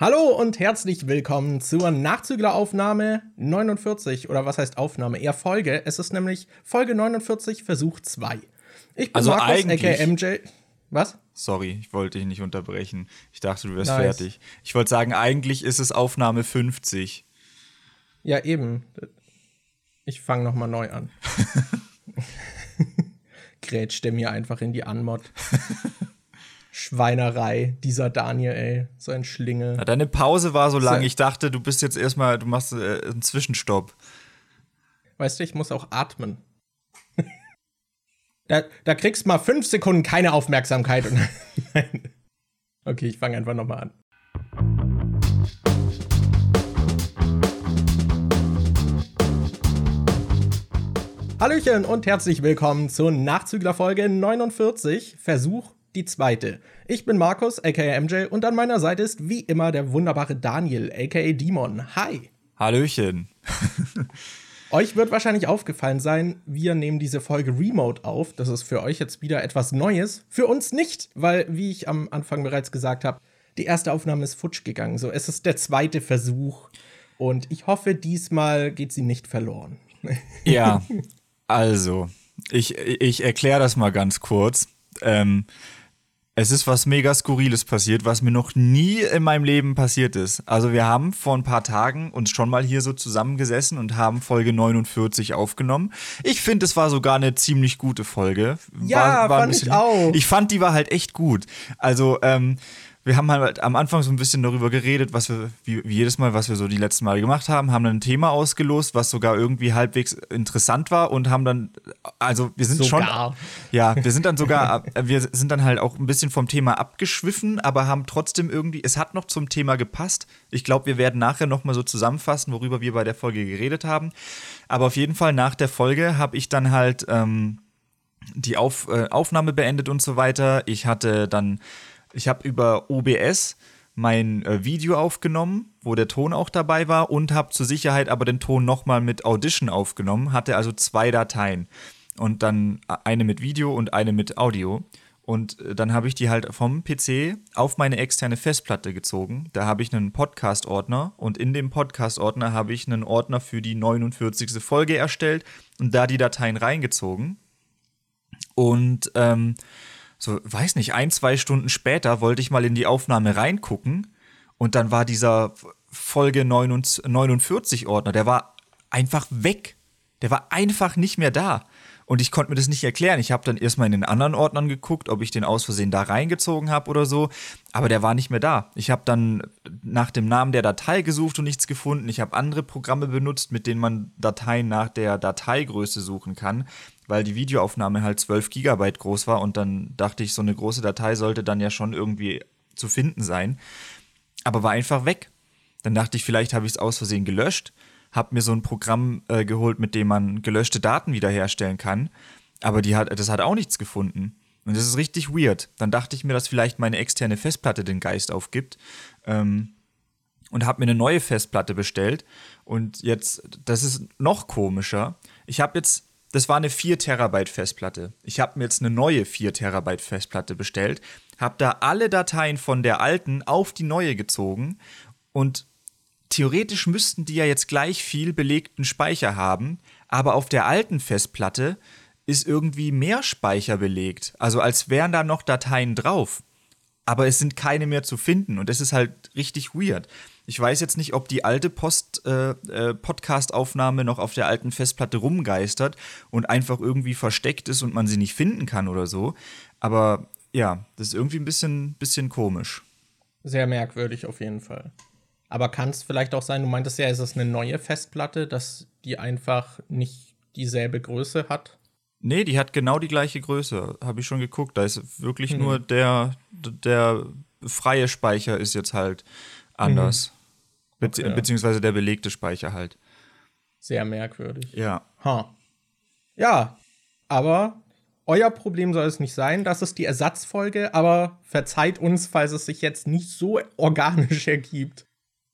Hallo und herzlich willkommen zur Nachzügleraufnahme 49 oder was heißt Aufnahme? Eher Folge. Es ist nämlich Folge 49, Versuch 2. Ich bin Also Markus, eigentlich- aka MJ. Was? Sorry, ich wollte dich nicht unterbrechen. Ich dachte, du wärst Nice. fertig. Ich wollte sagen, eigentlich ist es Aufnahme 50. Ja, eben. Ich fange noch mal neu an. Grätscht der mir einfach in die Anmod. Schweinerei, dieser Daniel, ey. So ein Schlingel. Na, deine Pause war so lang. Ich dachte, du bist jetzt erstmal, du machst äh, einen Zwischenstopp. Weißt du, ich muss auch atmen. da, da kriegst mal fünf Sekunden keine Aufmerksamkeit. Und Nein. okay, ich fange einfach noch mal an. Hallöchen und herzlich willkommen zur Nachzüglerfolge 49, Versuch die zweite. Ich bin Markus, aka MJ, und an meiner Seite ist wie immer der wunderbare Daniel, aka Demon. Hi! Hallöchen. Euch wird wahrscheinlich aufgefallen sein, wir nehmen diese Folge remote auf. Das ist für euch jetzt wieder etwas Neues. Für uns nicht, weil, wie ich am Anfang bereits gesagt habe, die erste Aufnahme ist futsch gegangen. So, es ist der zweite Versuch. Und ich hoffe, diesmal geht sie nicht verloren. Ja, also, ich, ich erkläre das mal ganz kurz. Ähm, es ist was mega Skurriles passiert, was mir noch nie in meinem Leben passiert ist. Also wir haben vor ein paar Tagen uns schon mal hier so zusammengesessen und haben Folge 49 aufgenommen. Ich finde, es war sogar eine ziemlich gute Folge. Ja, ein fand ich auch. Ich fand, die war halt echt gut. Also, ähm, wir haben halt am Anfang so ein bisschen darüber geredet, was wir, wie, jedes Mal, was wir so die letzten Male gemacht haben, haben dann ein Thema ausgelost, was sogar irgendwie halbwegs interessant war und haben dann, also wir sind Sogar. schon, ja, wir sind dann sogar, äh, wir sind dann halt auch ein bisschen vom Thema abgeschwiffen, aber haben trotzdem irgendwie, es hat noch zum Thema gepasst. Ich glaube, wir werden nachher nochmal so zusammenfassen, worüber wir bei der Folge geredet haben. Aber auf jeden Fall nach der Folge habe ich dann halt ähm, die Auf, äh, Aufnahme beendet und so weiter. Ich hatte dann, ich habe über OBS mein äh, Video aufgenommen, wo der Ton auch dabei war und habe zur Sicherheit aber den Ton nochmal mit Audition aufgenommen, hatte also zwei Dateien und dann eine mit Video und eine mit Audio. Und äh, dann habe ich die halt vom PC auf meine externe Festplatte gezogen. Da habe ich einen Podcast-Ordner und in dem Podcast-Ordner habe ich einen Ordner für die 49. Folge erstellt und da die Dateien reingezogen. Und ähm, so, weiß nicht, ein, zwei Stunden später wollte ich mal in die Aufnahme reingucken und dann war dieser Folge 49 Ordner, der war einfach weg. Der war einfach nicht mehr da. Und ich konnte mir das nicht erklären. Ich habe dann erstmal in den anderen Ordnern geguckt, ob ich den aus Versehen da reingezogen habe oder so. Aber der war nicht mehr da. Ich habe dann nach dem Namen der Datei gesucht und nichts gefunden. Ich habe andere Programme benutzt, mit denen man Dateien nach der Dateigröße suchen kann, weil die Videoaufnahme halt 12 Gigabyte groß war. Und dann dachte ich, so eine große Datei sollte dann ja schon irgendwie zu finden sein. Aber war einfach weg. Dann dachte ich, vielleicht habe ich es aus Versehen gelöscht habe mir so ein Programm äh, geholt, mit dem man gelöschte Daten wiederherstellen kann. Aber die hat, das hat auch nichts gefunden. Und das ist richtig weird. Dann dachte ich mir, dass vielleicht meine externe Festplatte den Geist aufgibt. Ähm, und habe mir eine neue Festplatte bestellt. Und jetzt, das ist noch komischer. Ich habe jetzt, das war eine 4 Terabyte Festplatte. Ich habe mir jetzt eine neue 4 Terabyte Festplatte bestellt, habe da alle Dateien von der alten auf die neue gezogen und theoretisch müssten die ja jetzt gleich viel belegten Speicher haben, aber auf der alten Festplatte ist irgendwie mehr Speicher belegt. Also als wären da noch Dateien drauf. Aber es sind keine mehr zu finden und das ist halt richtig weird. Ich weiß jetzt nicht, ob die alte Post, äh, äh, Podcast-Aufnahme noch auf der alten Festplatte rumgeistert und einfach irgendwie versteckt ist und man sie nicht finden kann oder so. Aber ja, das ist irgendwie ein bisschen, bisschen komisch. Sehr merkwürdig auf jeden Fall. Aber kann es vielleicht auch sein, du meintest ja, es ist eine neue Festplatte, dass die einfach nicht dieselbe Größe hat? Nee, die hat genau die gleiche Größe. Habe ich schon geguckt. Da ist wirklich nur der, der freie Speicher ist jetzt halt anders. Bezieh Okay. Beziehungsweise der belegte Speicher halt. Sehr merkwürdig. Ja. Ha. Ja, aber euer Problem soll es nicht sein. Das ist die Ersatzfolge, aber verzeiht uns, falls es sich jetzt nicht so organisch ergibt.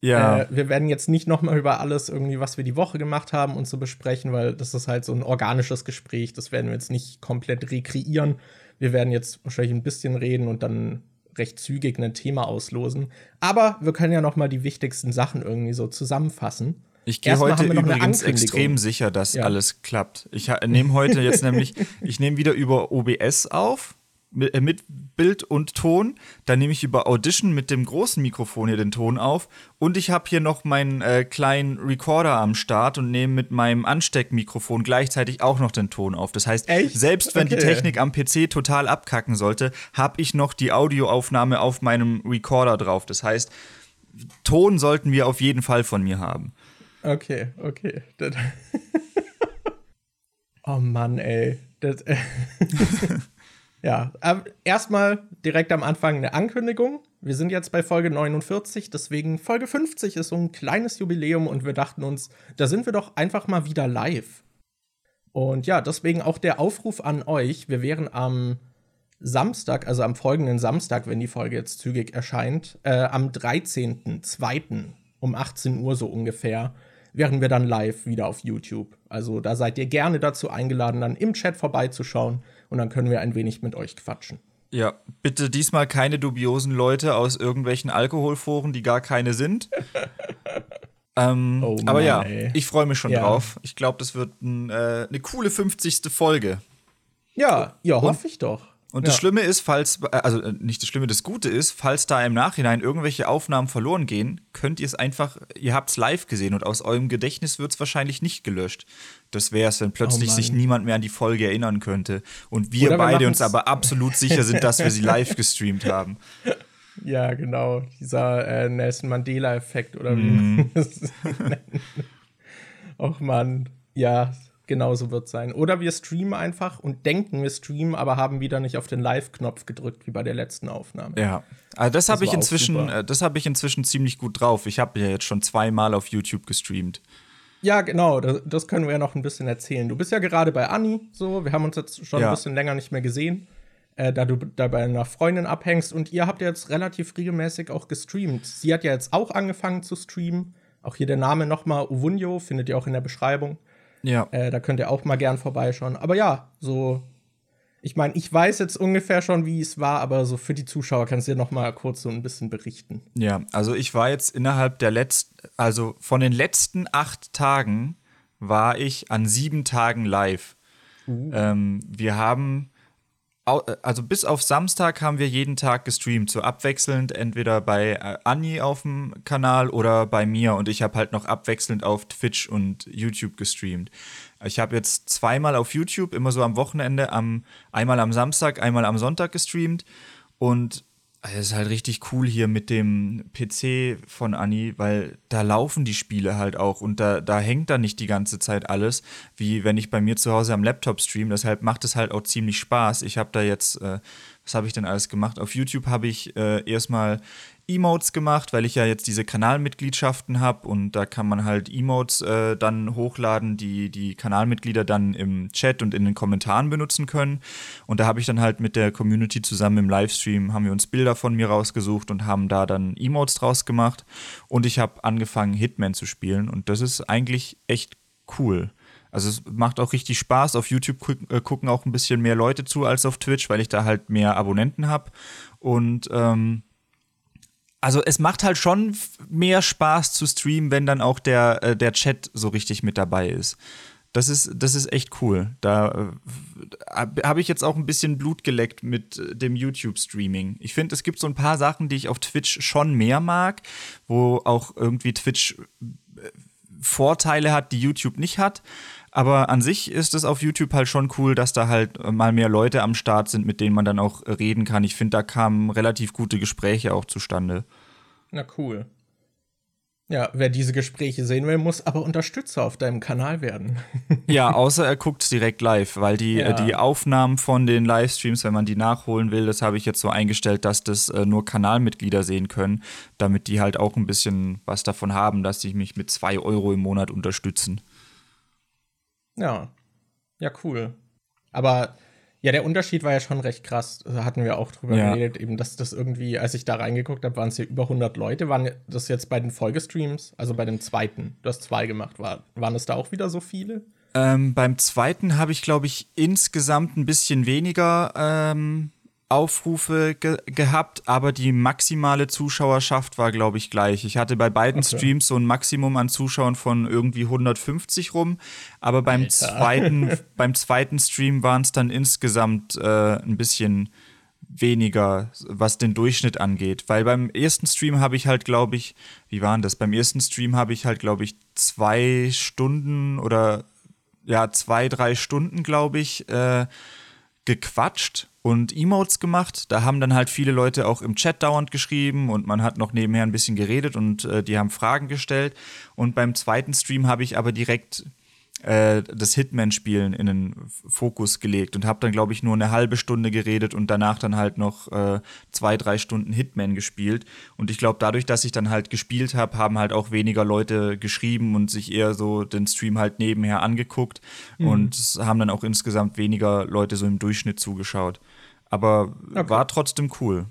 Ja. Äh, wir werden jetzt nicht noch mal über alles irgendwie, was wir die Woche gemacht haben und so besprechen, weil das ist halt so ein organisches Gespräch. Das werden wir jetzt nicht komplett rekreieren. Wir werden jetzt wahrscheinlich ein bisschen reden und dann recht zügig ein Thema auslosen. Aber wir können ja noch mal die wichtigsten Sachen irgendwie so zusammenfassen. Ich gehe heute übrigens extrem sicher, dass ja. alles klappt. Ich nehme heute jetzt nämlich, ich nehme wieder über OBS auf mit, äh, mit, Bild und Ton. Dann nehme ich über Audition mit dem großen Mikrofon hier den Ton auf. Und ich habe hier noch meinen äh, kleinen Recorder am Start und nehme mit meinem Ansteckmikrofon gleichzeitig auch noch den Ton auf. Das heißt, Echt? selbst wenn okay. die Technik am PC total abkacken sollte, habe ich noch die Audioaufnahme auf meinem Recorder drauf. Das heißt, Ton sollten wir auf jeden Fall von mir haben. Okay, okay. oh Mann, ey. Das, Ja, erstmal direkt am Anfang eine Ankündigung. Wir sind jetzt bei Folge 49, deswegen Folge 50 ist so ein kleines Jubiläum und wir dachten uns, da sind wir doch einfach mal wieder live. Und ja, deswegen auch der Aufruf an euch. Wir wären am Samstag, also am folgenden Samstag, wenn die Folge jetzt zügig erscheint, äh, am 13.02. um 18 Uhr so ungefähr, wären wir dann live wieder auf YouTube. Also da seid ihr gerne dazu eingeladen, dann im Chat vorbeizuschauen und dann können wir ein wenig mit euch quatschen. Ja, bitte diesmal keine dubiosen Leute aus irgendwelchen Alkoholforen, die gar keine sind. ähm, oh aber ja, ich freue mich schon ja. drauf. Ich glaube, das wird ein, äh, eine coole 50. Folge. Ja, ja, hoffe ich doch. Und ja. das Schlimme ist, falls, äh, also äh, nicht das Schlimme, das Gute ist, falls da im Nachhinein irgendwelche Aufnahmen verloren gehen, könnt ihr es einfach, ihr habt es live gesehen und aus eurem Gedächtnis wird es wahrscheinlich nicht gelöscht. Das wäre es, wenn plötzlich oh sich niemand mehr an die Folge erinnern könnte. Und wir Oder beide uns aber absolut sicher sind, dass wir sie live gestreamt haben. Ja, genau. Dieser äh, Nelson Mandela-Effekt oder wie mm. man das nennt. Och Mann. Ja, genauso wird sein. Oder wir streamen einfach und denken, wir streamen, aber haben wieder nicht auf den Live-Knopf gedrückt, wie bei der letzten Aufnahme. Ja, also das, das habe ich inzwischen, äh, das habe ich inzwischen ziemlich gut drauf. Ich habe ja jetzt schon zweimal auf YouTube gestreamt. Ja, genau, das, das, können wir ja noch ein bisschen erzählen. Du bist ja gerade bei Anni, so, wir haben uns jetzt schon ja. ein bisschen länger nicht mehr gesehen, äh, da du da bei einer Freundin abhängst und ihr habt ja jetzt relativ regelmäßig auch gestreamt. Sie hat ja jetzt auch angefangen zu streamen. Auch hier der Name nochmal, Uvunjo, findet ihr auch in der Beschreibung. Ja. Äh, da könnt ihr auch mal gern vorbeischauen. Aber ja, so. Ich meine, ich weiß jetzt ungefähr schon, wie es war, aber so für die Zuschauer kannst du dir noch mal kurz so ein bisschen berichten. Ja, also ich war jetzt innerhalb der letzten, also von den letzten acht Tagen war ich an sieben Tagen live. Uh. Ähm, wir haben also bis auf Samstag haben wir jeden Tag gestreamt, so abwechselnd, entweder bei äh, Anni auf dem Kanal oder bei mir und ich habe halt noch abwechselnd auf Twitch und YouTube gestreamt. Ich habe jetzt zweimal auf YouTube, immer so am Wochenende, am, einmal am Samstag, einmal am Sonntag gestreamt und es ist halt richtig cool hier mit dem PC von Anni, weil da laufen die Spiele halt auch und da, da hängt dann nicht die ganze Zeit alles, wie wenn ich bei mir zu Hause am Laptop stream. Deshalb macht es halt auch ziemlich Spaß. Ich habe da jetzt, äh, was habe ich denn alles gemacht? Auf YouTube habe ich äh, erstmal Emotes gemacht, weil ich ja jetzt diese Kanalmitgliedschaften habe und da kann man halt Emotes äh, dann hochladen, die die Kanalmitglieder dann im Chat und in den Kommentaren benutzen können. Und da habe ich dann halt mit der Community zusammen im Livestream, haben wir uns Bilder von mir rausgesucht und haben da dann Emotes draus gemacht. Und ich habe angefangen, Hitman zu spielen und das ist eigentlich echt cool. Also es macht auch richtig Spaß. Auf YouTube äh, gucken auch ein bisschen mehr Leute zu als auf Twitch, weil ich da halt mehr Abonnenten habe. Und ähm, also es macht halt schon mehr Spaß zu streamen, wenn dann auch der, äh, der Chat so richtig mit dabei ist. Das ist, das ist echt cool. Da äh, habe ich jetzt auch ein bisschen Blut geleckt mit äh, dem YouTube-Streaming. Ich finde, es gibt so ein paar Sachen, die ich auf Twitch schon mehr mag, wo auch irgendwie Twitch Vorteile hat, die YouTube nicht hat. Aber an sich ist es auf YouTube halt schon cool, dass da halt mal mehr Leute am Start sind, mit denen man dann auch reden kann. Ich finde, da kamen relativ gute Gespräche auch zustande. Na cool. Ja, wer diese Gespräche sehen will, muss aber Unterstützer auf deinem Kanal werden. ja, außer er guckt direkt live, weil die, ja. äh, die Aufnahmen von den Livestreams, wenn man die nachholen will, das habe ich jetzt so eingestellt, dass das äh, nur Kanalmitglieder sehen können, damit die halt auch ein bisschen was davon haben, dass sie mich mit zwei Euro im Monat unterstützen. Ja. Ja, cool. Aber ja, der Unterschied war ja schon recht krass. Da hatten wir auch drüber ja. geredet, eben, dass das irgendwie, als ich da reingeguckt habe, waren es ja über 100 Leute. Waren das jetzt bei den Folgestreams, also bei dem zweiten, du hast zwei gemacht, war, waren es da auch wieder so viele? Ähm, beim zweiten habe ich, glaube ich, insgesamt ein bisschen weniger ähm, Aufrufe ge gehabt, aber die maximale Zuschauerschaft war, glaube ich, gleich. Ich hatte bei beiden okay. Streams so ein Maximum an Zuschauern von irgendwie 150 rum, aber beim zweiten, beim zweiten Stream waren es dann insgesamt äh, ein bisschen weniger, was den Durchschnitt angeht. Weil beim ersten Stream habe ich halt, glaube ich, wie waren das? Beim ersten Stream habe ich halt, glaube ich, zwei Stunden oder ja, zwei, drei Stunden, glaube ich, äh, gequatscht und Emotes gemacht. Da haben dann halt viele Leute auch im Chat dauernd geschrieben und man hat noch nebenher ein bisschen geredet und äh, die haben Fragen gestellt. Und beim zweiten Stream habe ich aber direkt äh, das Hitman-Spielen in den Fokus gelegt und habe dann, glaube ich, nur eine halbe Stunde geredet und danach dann halt noch äh, zwei, drei Stunden Hitman gespielt. Und ich glaube, dadurch, dass ich dann halt gespielt habe, haben halt auch weniger Leute geschrieben und sich eher so den Stream halt nebenher angeguckt mhm. und haben dann auch insgesamt weniger Leute so im Durchschnitt zugeschaut. Aber okay. war trotzdem cool.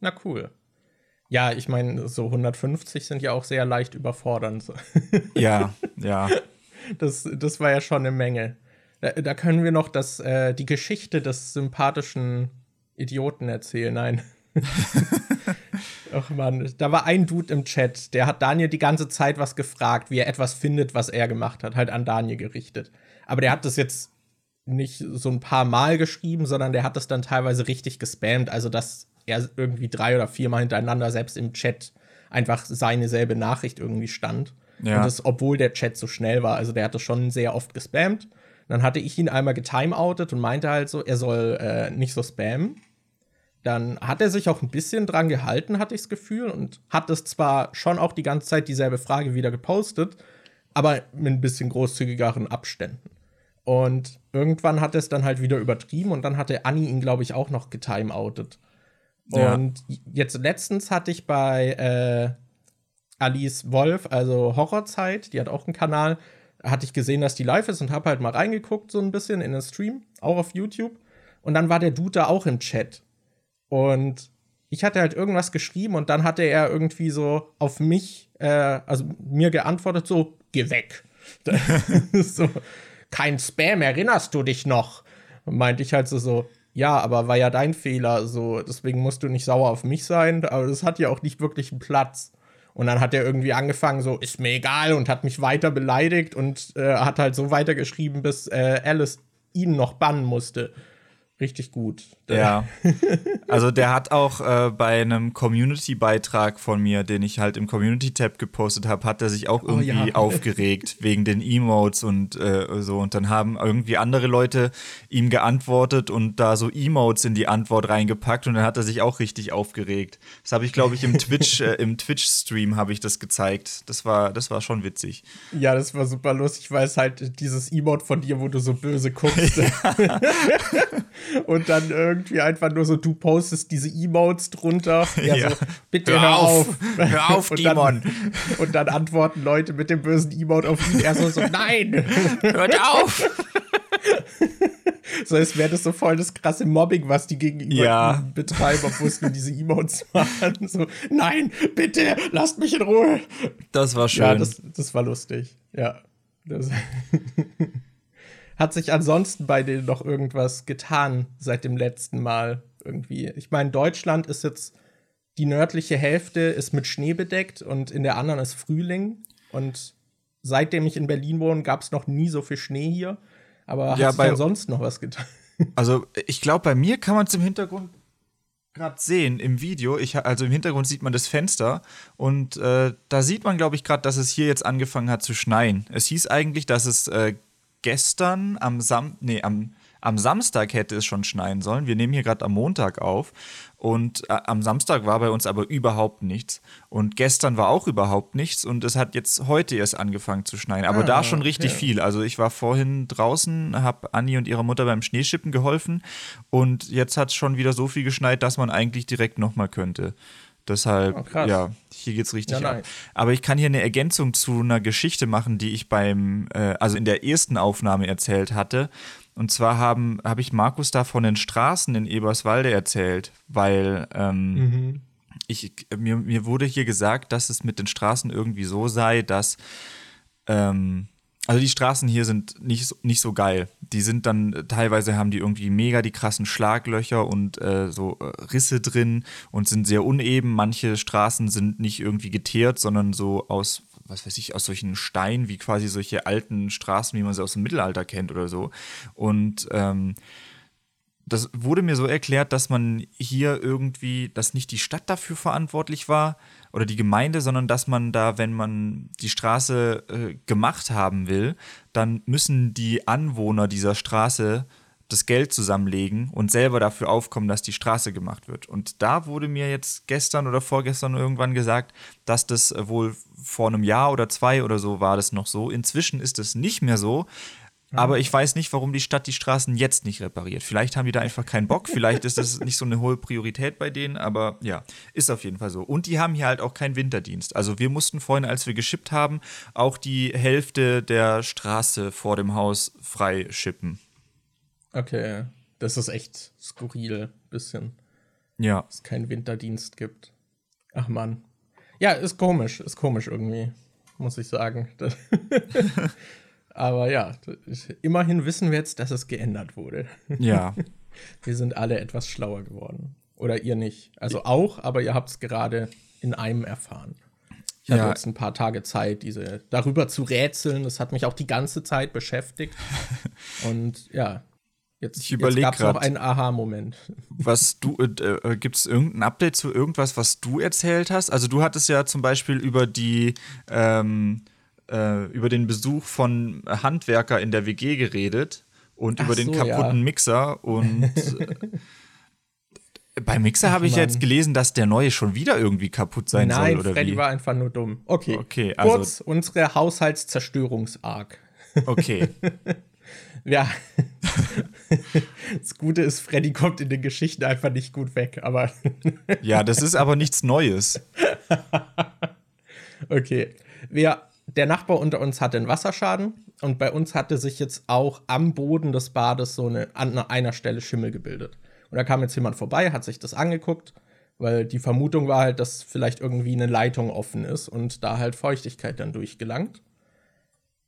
Na cool. Ja, ich meine, so 150 sind ja auch sehr leicht überfordernd. ja, ja. Das, das war ja schon eine Menge. Da, da können wir noch das, äh, die Geschichte des sympathischen Idioten erzählen. Nein. Ach man, da war ein Dude im Chat, der hat Daniel die ganze Zeit was gefragt, wie er etwas findet, was er gemacht hat, halt an Daniel gerichtet. Aber der hat das jetzt nicht so ein paar Mal geschrieben, sondern der hat das dann teilweise richtig gespammt, also dass er irgendwie drei oder viermal hintereinander selbst im Chat einfach seine selbe Nachricht irgendwie stand. Ja. Und das, obwohl der Chat so schnell war. Also der hatte schon sehr oft gespammt. Dann hatte ich ihn einmal getimeoutet und meinte halt so, er soll äh, nicht so spammen. Dann hat er sich auch ein bisschen dran gehalten, hatte ich das Gefühl, und hat es zwar schon auch die ganze Zeit dieselbe Frage wieder gepostet, aber mit ein bisschen großzügigeren Abständen. Und irgendwann hat er es dann halt wieder übertrieben und dann hatte Anni ihn, glaube ich, auch noch getimeoutet. Ja. Und jetzt letztens hatte ich bei äh, Alice Wolf, also Horrorzeit, die hat auch einen Kanal, hatte ich gesehen, dass die live ist und habe halt mal reingeguckt, so ein bisschen in den Stream, auch auf YouTube. Und dann war der Dude da auch im Chat. Und ich hatte halt irgendwas geschrieben und dann hatte er irgendwie so auf mich, äh, also mir geantwortet, so, geh weg. so, kein Spam, erinnerst du dich noch? Meinte ich halt so, so, ja, aber war ja dein Fehler, so, deswegen musst du nicht sauer auf mich sein, aber das hat ja auch nicht wirklich einen Platz. Und dann hat er irgendwie angefangen, so, ist mir egal, und hat mich weiter beleidigt und äh, hat halt so weitergeschrieben, bis äh, Alice ihn noch bannen musste richtig gut. Ja. Also der hat auch äh, bei einem Community-Beitrag von mir, den ich halt im Community-Tab gepostet habe, hat er sich auch irgendwie oh, ja. aufgeregt wegen den Emotes und äh, so. Und dann haben irgendwie andere Leute ihm geantwortet und da so Emotes in die Antwort reingepackt und dann hat er sich auch richtig aufgeregt. Das habe ich, glaube ich, im Twitch, äh, im Twitch-Stream habe ich das gezeigt. Das war, das war schon witzig. Ja, das war super lustig, weil es halt dieses Emote von dir, wo du so böse guckst. Ja. Und dann irgendwie einfach nur so, du postest diese Emotes drunter. Ja, ja. So, bitte hör, hör auf. Hör auf, und Demon. Dann, und dann antworten Leute mit dem bösen Emote auf ihn. Er so, so nein, hört auf. so als wäre das so voll das krasse Mobbing, was die gegenüber ja. betreiben, obwohl es nur diese Emotes waren. So, nein, bitte, lasst mich in Ruhe. Das war schön. Ja, das, das war lustig. Ja. Das Hat sich ansonsten bei denen noch irgendwas getan seit dem letzten Mal irgendwie? Ich meine, Deutschland ist jetzt die nördliche Hälfte ist mit Schnee bedeckt und in der anderen ist Frühling. Und seitdem ich in Berlin wohne, gab es noch nie so viel Schnee hier. Aber ja, hat sich ansonsten noch was getan? Also, ich glaube, bei mir kann man es im Hintergrund gerade sehen im Video. Ich, also im Hintergrund sieht man das Fenster und äh, da sieht man, glaube ich, gerade, dass es hier jetzt angefangen hat zu schneien. Es hieß eigentlich, dass es äh, gestern am Sam nee, am, am Samstag hätte es schon schneien sollen. Wir nehmen hier gerade am Montag auf. Und äh, am Samstag war bei uns aber überhaupt nichts. Und gestern war auch überhaupt nichts. Und es hat jetzt heute erst angefangen zu schneien. Aber ah, da schon richtig ja. viel. Also ich war vorhin draußen, habe Anni und ihrer Mutter beim Schneeschippen geholfen. Und jetzt hat es schon wieder so viel geschneit, dass man eigentlich direkt nochmal könnte. Deshalb, oh, ja, hier geht's richtig ja, ab. Aber ich kann hier eine Ergänzung zu einer Geschichte machen, die ich beim, äh, also in der ersten Aufnahme erzählt hatte. Und zwar habe hab ich Markus da von den Straßen in Eberswalde erzählt, weil ähm, mhm. ich, mir, mir wurde hier gesagt, dass es mit den Straßen irgendwie so sei, dass ähm, Also die Straßen hier sind nicht, nicht so geil. Die sind dann, teilweise haben die irgendwie mega die krassen Schlaglöcher und äh, so äh, Risse drin und sind sehr uneben. Manche Straßen sind nicht irgendwie geteert, sondern so aus, was weiß ich, aus solchen Steinen, wie quasi solche alten Straßen, wie man sie aus dem Mittelalter kennt oder so. Und ähm, das wurde mir so erklärt, dass man hier irgendwie, dass nicht die Stadt dafür verantwortlich war oder die Gemeinde, sondern dass man da, wenn man die Straße äh, gemacht haben will, dann müssen die Anwohner dieser Straße das Geld zusammenlegen und selber dafür aufkommen, dass die Straße gemacht wird. Und da wurde mir jetzt gestern oder vorgestern irgendwann gesagt, dass das wohl vor einem Jahr oder zwei oder so war das noch so. Inzwischen ist es nicht mehr so, aber ich weiß nicht, warum die Stadt die Straßen jetzt nicht repariert. Vielleicht haben die da einfach keinen Bock, vielleicht ist das nicht so eine hohe Priorität bei denen, aber ja, ist auf jeden Fall so. Und die haben hier halt auch keinen Winterdienst. Also wir mussten vorhin, als wir geschippt haben, auch die Hälfte der Straße vor dem Haus frei schippen. Okay, das ist echt skurril, bisschen. Ja. Dass es keinen Winterdienst gibt. Ach Mann. Ja, ist komisch, ist komisch irgendwie, muss ich sagen. Aber ja, immerhin wissen wir jetzt, dass es geändert wurde. Ja. Wir sind alle etwas schlauer geworden. Oder ihr nicht. Also auch, aber ihr habt es gerade in einem erfahren. Ich hatte ja. jetzt ein paar Tage Zeit, diese darüber zu rätseln. Das hat mich auch die ganze Zeit beschäftigt. Und ja, jetzt, ich jetzt gab es noch einen Aha-Moment. Was du, äh, äh gibt es irgendein Update zu irgendwas, was du erzählt hast? Also du hattest ja zum Beispiel über die ähm, äh, über den Besuch von Handwerker in der WG geredet und Ach über den kaputten ja. Mixer und äh, bei Mixer habe ich Mann. jetzt gelesen, dass der neue schon wieder irgendwie kaputt sein Nein, soll, oder Freddy wie? war einfach nur dumm. Okay, okay also kurz unsere Haushaltszerstörungsarg. Okay. ja. das Gute ist, Freddy kommt in den Geschichten einfach nicht gut weg, aber. ja, das ist aber nichts Neues. okay. Wir der Nachbar unter uns hatte einen Wasserschaden und bei uns hatte sich jetzt auch am Boden des Bades so eine, an einer Stelle Schimmel gebildet. Und da kam jetzt jemand vorbei, hat sich das angeguckt, weil die Vermutung war halt, dass vielleicht irgendwie eine Leitung offen ist und da halt Feuchtigkeit dann durchgelangt.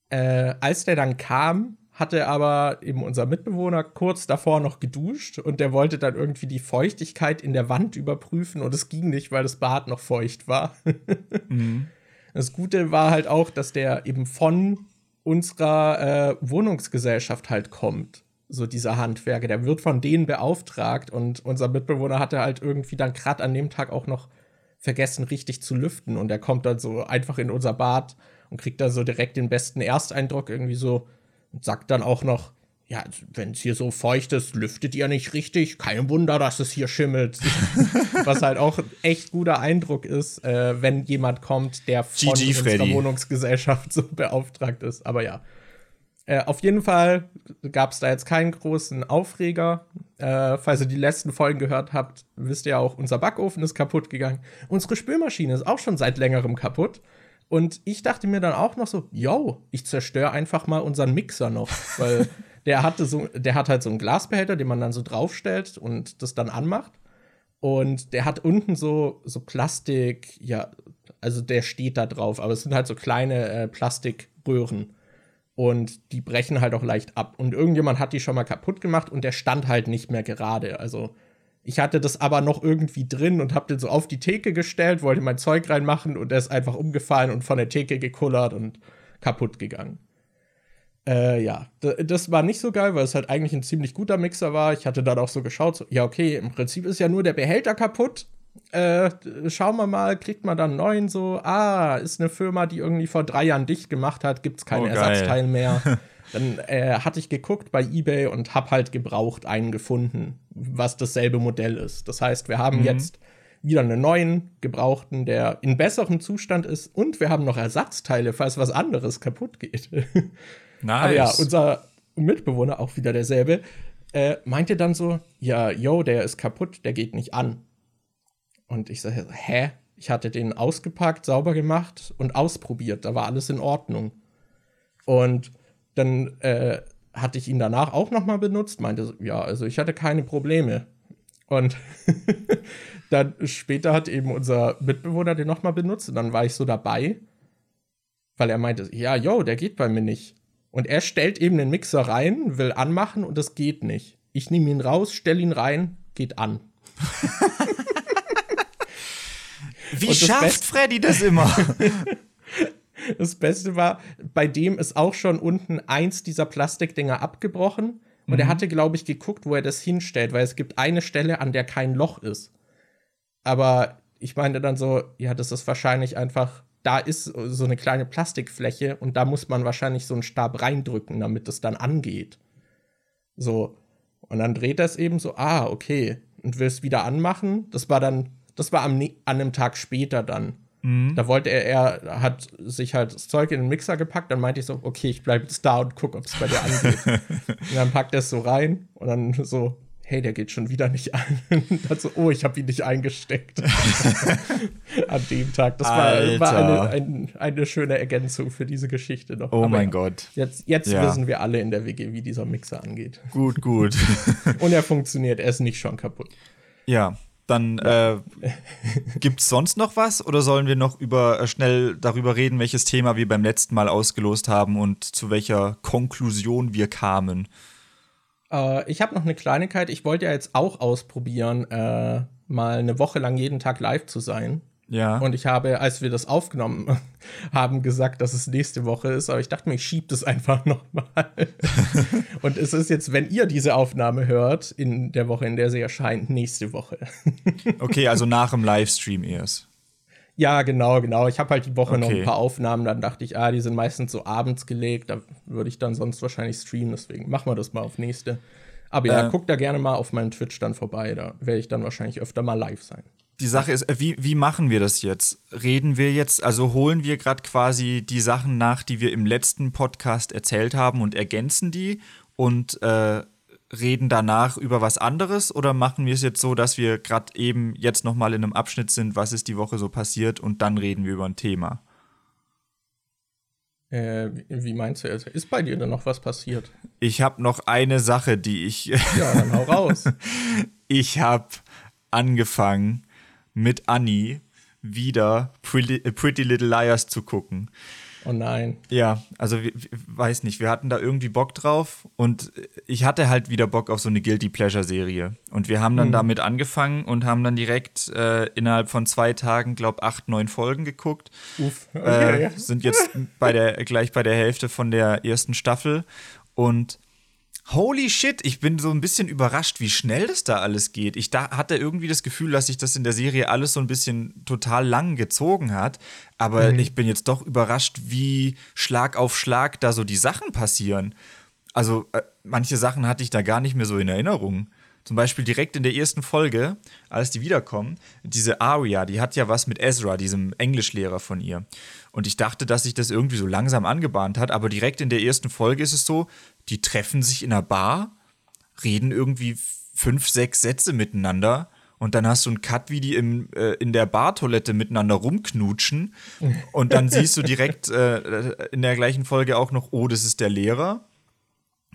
Äh, als der dann kam, hatte aber eben unser Mitbewohner kurz davor noch geduscht und der wollte dann irgendwie die Feuchtigkeit in der Wand überprüfen und es ging nicht, weil das Bad noch feucht war. mhm. Das Gute war halt auch, dass der eben von unserer äh, Wohnungsgesellschaft halt kommt. So dieser Handwerker, der wird von denen beauftragt und unser Mitbewohner hatte halt irgendwie dann gerade an dem Tag auch noch vergessen, richtig zu lüften und er kommt dann so einfach in unser Bad und kriegt da so direkt den besten Ersteindruck irgendwie so und sagt dann auch noch, ja, wenn es hier so feucht ist, lüftet ihr nicht richtig. Kein Wunder, dass es hier schimmelt. Was halt auch ein echt guter Eindruck ist, äh, wenn jemand kommt, der von GG, unserer Freddy. Wohnungsgesellschaft so beauftragt ist. Aber ja. Äh, auf jeden Fall gab es da jetzt keinen großen Aufreger. Äh, falls ihr die letzten Folgen gehört habt, wisst ihr auch, unser Backofen ist kaputt gegangen. Unsere Spülmaschine ist auch schon seit längerem kaputt. Und ich dachte mir dann auch noch so, yo, ich zerstöre einfach mal unseren Mixer noch, weil der hatte so, der hat halt so einen Glasbehälter, den man dann so draufstellt und das dann anmacht. Und der hat unten so, so Plastik, ja, also der steht da drauf, aber es sind halt so kleine äh, Plastikröhren. Und die brechen halt auch leicht ab. Und irgendjemand hat die schon mal kaputt gemacht und der stand halt nicht mehr gerade. Also ich hatte das aber noch irgendwie drin und hab den so auf die Theke gestellt, wollte mein Zeug reinmachen und der ist einfach umgefallen und von der Theke gekullert und kaputt gegangen. Äh, ja, das war nicht so geil, weil es halt eigentlich ein ziemlich guter Mixer war. Ich hatte dann auch so geschaut, so, ja, okay, im Prinzip ist ja nur der Behälter kaputt. Äh, schauen wir mal, kriegt man dann einen neuen so, ah, ist eine Firma, die irgendwie vor drei Jahren dicht gemacht hat, gibt's keinen Oh. Ersatzteil mehr. dann äh, hatte ich geguckt bei eBay und hab halt gebraucht einen gefunden, was dasselbe Modell ist. Das heißt, wir haben Mhm. jetzt wieder einen neuen gebrauchten, der in besserem Zustand ist und wir haben noch Ersatzteile, falls was anderes kaputt geht. Nice. Aber ja, unser Mitbewohner, auch wieder derselbe, äh, meinte dann so, ja, yo, der ist kaputt, der geht nicht an. Und ich sage, hä? Ich hatte den ausgepackt, sauber gemacht und ausprobiert. Da war alles in Ordnung. Und dann äh, hatte ich ihn danach auch noch mal benutzt, meinte, so, ja, also ich hatte keine Probleme. Und dann später hat eben unser Mitbewohner den noch mal benutzt und dann war ich so dabei, weil er meinte, ja, yo, der geht bei mir nicht. Und er stellt eben den Mixer rein, will anmachen und das geht nicht. Ich nehme ihn raus, stelle ihn rein, geht an. Wie schafft Best Freddy das immer? das Beste war, bei dem ist auch schon unten eins dieser Plastikdinger abgebrochen. Und mhm. er hatte, glaube ich, geguckt, wo er das hinstellt, weil es gibt eine Stelle, an der kein Loch ist. Aber ich meinte dann so, ja, das ist wahrscheinlich einfach, da ist so eine kleine Plastikfläche und da muss man wahrscheinlich so einen Stab reindrücken, damit es dann angeht. So. Und dann dreht er es eben so, ah, okay. Und will es wieder anmachen. Das war dann, das war am, an einem Tag später dann. Mhm. Da wollte er, er hat sich halt das Zeug in den Mixer gepackt, dann meinte ich so, okay, ich bleibe jetzt da und gucke, ob es bei dir angeht. und dann packt er es so rein und dann so, hey, der geht schon wieder nicht an. so, oh, ich habe ihn nicht eingesteckt. An dem Tag. Das war, war eine, ein, eine, schöne Ergänzung für diese Geschichte noch. Oh Aber mein Gott. Jetzt, jetzt ja. wissen wir alle in der WG, wie dieser Mixer angeht. Gut, gut. und er funktioniert, er ist nicht schon kaputt. Ja, dann äh, gibt es sonst noch was oder sollen wir noch über, äh, schnell darüber reden, welches Thema wir beim letzten Mal ausgelost haben und zu welcher Konklusion wir kamen? Äh, ich habe noch eine Kleinigkeit. Ich wollte ja jetzt auch ausprobieren, äh, mal eine Woche lang jeden Tag live zu sein. Ja. Und ich habe, als wir das aufgenommen haben, gesagt, dass es nächste Woche ist, aber ich dachte mir, ich schiebe das einfach nochmal. und es ist jetzt, wenn ihr diese Aufnahme hört, in der Woche, in der sie erscheint, nächste Woche. okay, also nach dem Livestream erst. Ja, genau, genau. Ich habe halt die Woche okay. noch ein paar Aufnahmen, dann dachte ich, ah, die sind meistens so abends gelegt, da würde ich dann sonst wahrscheinlich streamen, deswegen machen wir das mal auf nächste. Aber ja, äh, guckt da gerne mal auf meinen Twitch dann vorbei, da werde ich dann wahrscheinlich öfter mal live sein die Sache ist, äh, wie, wie machen wir das jetzt? Reden wir jetzt, also holen wir gerade quasi die Sachen nach, die wir im letzten Podcast erzählt haben und ergänzen die und äh, reden danach über was anderes oder machen wir es jetzt so, dass wir gerade eben jetzt nochmal in einem Abschnitt sind, was ist die Woche so passiert und dann reden wir über ein Thema? Äh, wie meinst du jetzt? Ist bei dir denn noch was passiert? Ich habe noch eine Sache, die ich. ja, dann hau raus. ich habe angefangen, mit Annie wieder Pretty, Pretty Little Liars zu gucken. Oh nein. Ja, also wir, weiß nicht, wir hatten da irgendwie Bock drauf und ich hatte halt wieder Bock auf so eine Guilty Pleasure Serie und wir haben dann mhm. damit angefangen und haben dann direkt äh, innerhalb von zwei Tagen, glaube acht, neun Folgen geguckt. Uff. Okay. Äh, sind jetzt bei der gleich bei der Hälfte von der ersten Staffel und Holy shit, ich bin so ein bisschen überrascht, wie schnell das da alles geht. Ich da hatte irgendwie das Gefühl, dass sich das in der Serie alles so ein bisschen total lang gezogen hat. Aber mhm. ich bin jetzt doch überrascht, wie Schlag auf Schlag da so die Sachen passieren. Also, äh, manche Sachen hatte ich da gar nicht mehr so in Erinnerung. Zum Beispiel direkt in der ersten Folge, als die wiederkommen, diese Aria, die hat ja was mit Ezra, diesem Englischlehrer von ihr. Und ich dachte, dass sich das irgendwie so langsam angebahnt hat, aber direkt in der ersten Folge ist es so, die treffen sich in einer Bar, reden irgendwie fünf, sechs Sätze miteinander und dann hast du einen Cut, wie die im, äh, in der Bartoilette miteinander rumknutschen und dann siehst du direkt äh, in der gleichen Folge auch noch, oh, das ist der Lehrer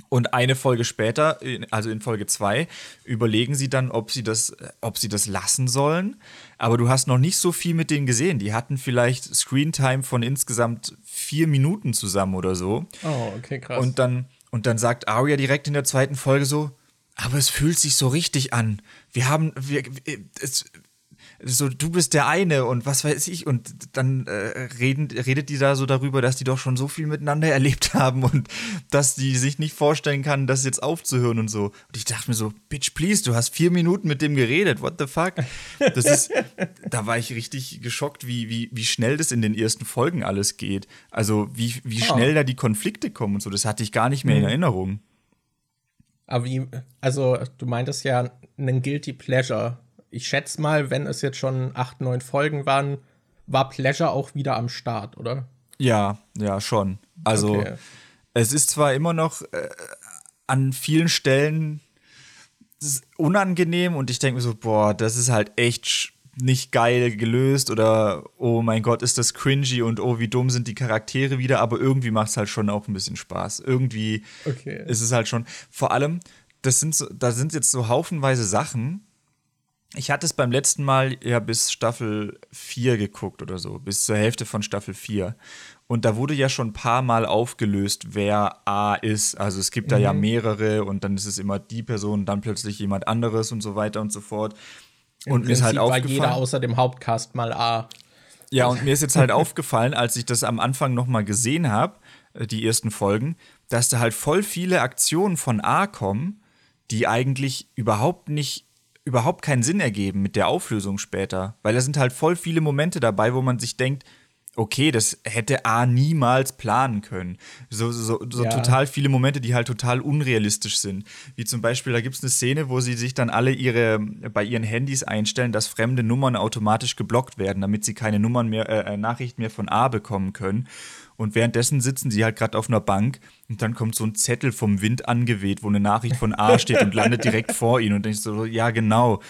und eine Folge später, also in Folge 2, überlegen sie dann, ob sie, das, ob sie das lassen sollen. Aber du hast noch nicht so viel mit denen gesehen. Die hatten vielleicht Screentime von insgesamt vier Minuten zusammen oder so. Oh, okay, krass. Und dann, und dann sagt Arya direkt in der zweiten Folge so, aber es fühlt sich so richtig an. Wir haben, wir, es, so, du bist der eine und was weiß ich. Und dann äh, reden, redet die da so darüber, dass die doch schon so viel miteinander erlebt haben und dass die sich nicht vorstellen kann, das jetzt aufzuhören und so. Und ich dachte mir so, Bitch, please, du hast vier Minuten mit dem geredet, what the fuck? Das ist, da war ich richtig geschockt, wie, wie, wie schnell das in den ersten Folgen alles geht. Also, wie, wie ah. schnell oh. da die Konflikte kommen und so, das hatte ich gar nicht mehr mhm. in Erinnerung. Aber wie, also, du meintest ja einen Guilty Pleasure ich schätze mal, wenn es jetzt schon acht, neun Folgen waren, war Pleasure auch wieder am Start, oder? Ja, ja, schon. Also okay. es ist zwar immer noch äh, an vielen Stellen unangenehm und ich denke mir so, boah, das ist halt echt nicht geil gelöst oder oh mein Gott, ist das cringy und oh, wie dumm sind die Charaktere wieder, aber irgendwie macht es halt schon auch ein bisschen Spaß. Irgendwie okay. ist es halt schon, vor allem, das sind so, da sind jetzt so haufenweise Sachen, ich hatte es beim letzten Mal ja bis Staffel 4 geguckt oder so, bis zur Hälfte von Staffel 4. Und da wurde ja schon ein paar Mal aufgelöst, wer A ist. Also es gibt mhm. da ja mhm. mehrere und dann ist es immer die Person, dann plötzlich jemand anderes und so weiter und so fort. Und Im mir ist halt aufgefallen. War jeder außer dem Hauptcast mal A. Ja, und mir ist jetzt halt aufgefallen, als ich das am Anfang nochmal gesehen habe, äh, die ersten Folgen, dass da halt voll viele Aktionen von A kommen, die eigentlich überhaupt nicht überhaupt keinen Sinn ergeben mit der Auflösung später, weil da sind halt voll viele Momente dabei, wo man sich denkt, okay, das hätte A niemals planen können. So, so, so ja. total viele Momente, die halt total unrealistisch sind. Wie zum Beispiel, da gibt es eine Szene, wo sie sich dann alle ihre, bei ihren Handys einstellen, dass fremde Nummern automatisch geblockt werden, damit sie keine Nummern mehr, äh, äh Nachrichten mehr von A bekommen können. Und währenddessen sitzen sie halt gerade auf einer Bank und dann kommt so ein Zettel vom Wind angeweht, wo eine Nachricht von A steht und landet direkt vor ihnen. Und denkst so, ja, genau.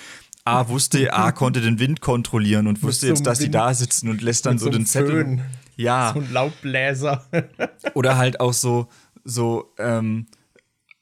A wusste, A konnte den Wind kontrollieren und wusste jetzt, dass Wind, sie da sitzen und lässt dann so, so den Zettel. Föhn. Ja. So ein Laubbläser. Oder halt auch so, so, ähm,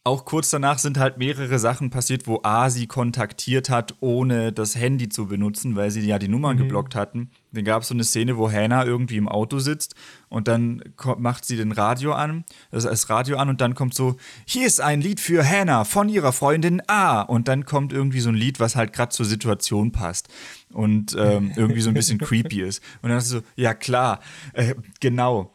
auch kurz danach sind halt mehrere Sachen passiert, wo A sie kontaktiert hat, ohne das Handy zu benutzen, weil sie ja die Nummern mhm. geblockt hatten. Dann gab es so eine Szene, wo Hannah irgendwie im Auto sitzt und dann macht sie den Radio an, das, das Radio an und dann kommt so, hier ist ein Lied für Hannah von ihrer Freundin A. Und dann kommt irgendwie so ein Lied, was halt gerade zur Situation passt und ähm, irgendwie so ein bisschen creepy ist. Und dann ist so, ja klar, äh, genau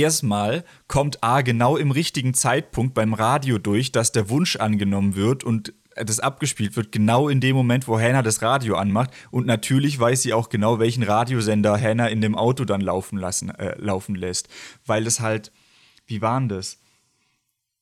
erstmal kommt A genau im richtigen Zeitpunkt beim Radio durch, dass der Wunsch angenommen wird und das abgespielt wird, genau in dem Moment, wo Hannah das Radio anmacht. Und natürlich weiß sie auch genau, welchen Radiosender Hannah in dem Auto dann laufen, lassen, äh, laufen lässt. Weil es halt, wie war denn das?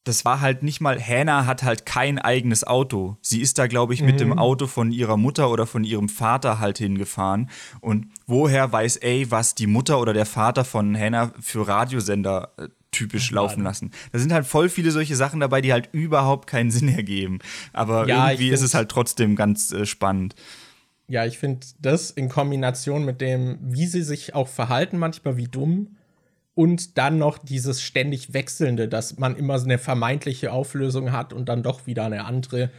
Das war halt nicht mal, Hannah hat halt kein eigenes Auto. Sie ist da, glaube ich, mit mhm. dem Auto von ihrer Mutter oder von ihrem Vater halt hingefahren. Und woher weiß A, was die Mutter oder der Vater von Hannah für Radiosender äh, typisch ja, laufen lassen? Da sind halt voll viele solche Sachen dabei, die halt überhaupt keinen Sinn ergeben. Aber ja, irgendwie ist es halt trotzdem ganz äh, spannend. Ja, ich finde das in Kombination mit dem, wie sie sich auch verhalten, manchmal wie dumm, und dann noch dieses ständig wechselnde, dass man immer so eine vermeintliche Auflösung hat und dann doch wieder eine andere.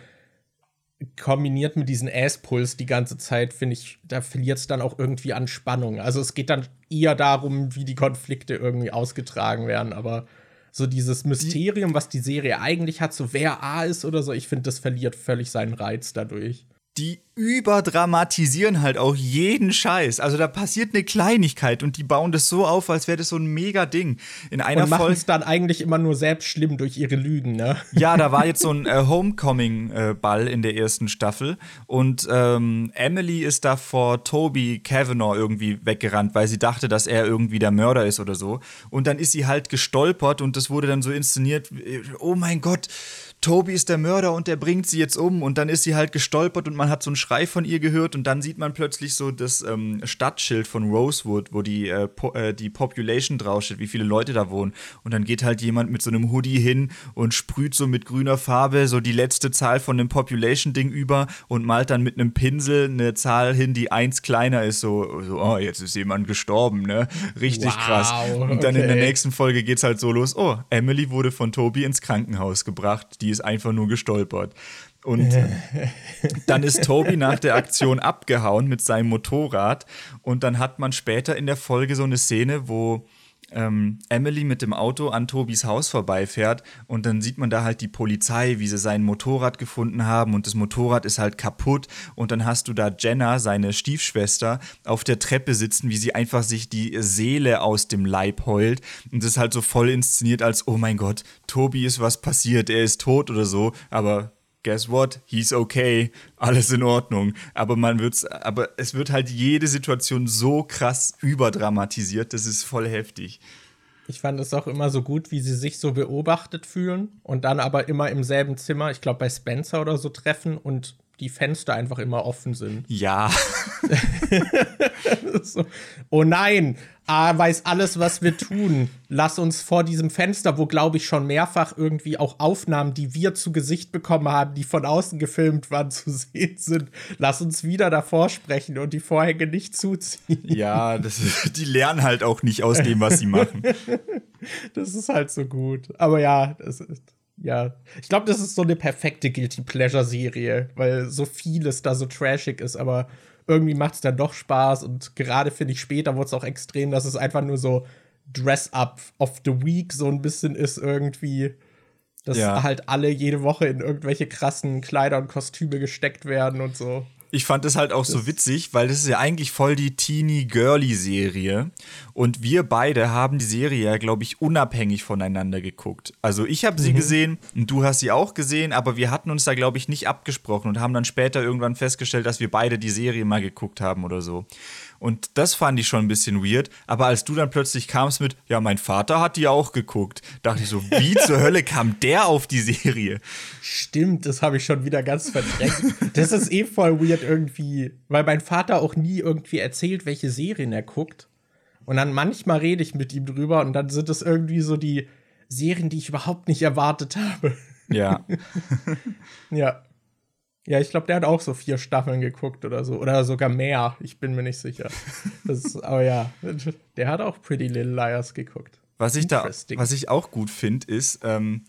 Kombiniert mit diesem Ass-Puls die ganze Zeit, finde ich, da verliert es dann auch irgendwie an Spannung. Also es geht dann eher darum, wie die Konflikte irgendwie ausgetragen werden, aber so dieses Mysterium, was die Serie eigentlich hat, so wer A ist oder so, ich finde, das verliert völlig seinen Reiz dadurch die überdramatisieren halt auch jeden Scheiß. Also da passiert eine Kleinigkeit und die bauen das so auf, als wäre das so ein mega Ding. In einer und machen es dann eigentlich immer nur selbst schlimm durch ihre Lügen, ne? Ja, da war jetzt so ein äh, Homecoming-Ball äh, in der ersten Staffel und ähm, Emily ist da vor Toby Kavanaugh irgendwie weggerannt, weil sie dachte, dass er irgendwie der Mörder ist oder so. Und dann ist sie halt gestolpert und das wurde dann so inszeniert, äh, oh mein Gott, Toby ist der Mörder und der bringt sie jetzt um und dann ist sie halt gestolpert und man hat so einen Schrei von ihr gehört und dann sieht man plötzlich so das ähm, Stadtschild von Rosewood, wo die, äh, po äh, die Population draufsteht, wie viele Leute da wohnen und dann geht halt jemand mit so einem Hoodie hin und sprüht so mit grüner Farbe so die letzte Zahl von dem Population-Ding über und malt dann mit einem Pinsel eine Zahl hin, die eins kleiner ist, so, so oh, jetzt ist jemand gestorben, ne? Richtig wow, krass. Und dann okay. in der nächsten Folge geht's halt so los, oh, Emily wurde von Toby ins Krankenhaus gebracht, die ist einfach nur gestolpert. Und dann ist Toby nach der Aktion abgehauen mit seinem Motorrad. Und dann hat man später in der Folge so eine Szene, wo ähm, Emily mit dem Auto an Tobys Haus vorbeifährt und dann sieht man da halt die Polizei, wie sie sein Motorrad gefunden haben und das Motorrad ist halt kaputt und dann hast du da Jenna, seine Stiefschwester, auf der Treppe sitzen, wie sie einfach sich die Seele aus dem Leib heult und das ist halt so voll inszeniert als, oh mein Gott, Tobi ist was passiert, er ist tot oder so, aber guess what? He's okay, alles in Ordnung. Aber man wird's, aber es wird halt jede Situation so krass überdramatisiert, das ist voll heftig. Ich fand es auch immer so gut, wie sie sich so beobachtet fühlen und dann aber immer im selben Zimmer, ich glaube bei Spencer oder so treffen und die Fenster einfach immer offen sind. Ja. so. Oh nein, A weiß alles, was wir tun. Lass uns vor diesem Fenster, wo glaube ich schon mehrfach irgendwie auch Aufnahmen, die wir zu Gesicht bekommen haben, die von außen gefilmt waren, zu sehen sind. Lass uns wieder davor sprechen und die Vorhänge nicht zuziehen. Ja, das die lernen halt auch nicht aus dem, was sie machen. das ist halt so gut. Aber ja, das ist Ja, ich glaube, das ist so eine perfekte Guilty Pleasure-Serie, weil so vieles da so trashig ist, aber irgendwie macht es dann doch Spaß und gerade finde ich später wurde es auch extrem, dass es einfach nur so Dress-Up of the Week so ein bisschen ist irgendwie. Dass ja. halt alle jede Woche in irgendwelche krassen Kleider und Kostüme gesteckt werden und so. Ich fand es halt auch so witzig, weil das ist ja eigentlich voll die Teeny-Girly-Serie. Und wir beide haben die Serie ja, glaube ich, unabhängig voneinander geguckt. Also ich habe sie mhm. gesehen und du hast sie auch gesehen, aber wir hatten uns da, glaube ich, nicht abgesprochen und haben dann später irgendwann festgestellt, dass wir beide die Serie mal geguckt haben oder so. Und das fand ich schon ein bisschen weird. Aber als du dann plötzlich kamst mit, ja, mein Vater hat die auch geguckt, dachte ich so, wie zur Hölle kam der auf die Serie? Stimmt, das habe ich schon wieder ganz verdrängt. das ist eh voll weird irgendwie, weil mein Vater auch nie irgendwie erzählt, welche Serien er guckt. Und dann manchmal rede ich mit ihm drüber und dann sind es irgendwie so die Serien, die ich überhaupt nicht erwartet habe. Ja. ja. Ja, ich glaube, der hat auch so vier Staffeln geguckt oder so. Oder sogar mehr. Ich bin mir nicht sicher. Das, aber ja, der hat auch Pretty Little Liars geguckt. Was ich, da, was ich auch gut finde, ist, ähm,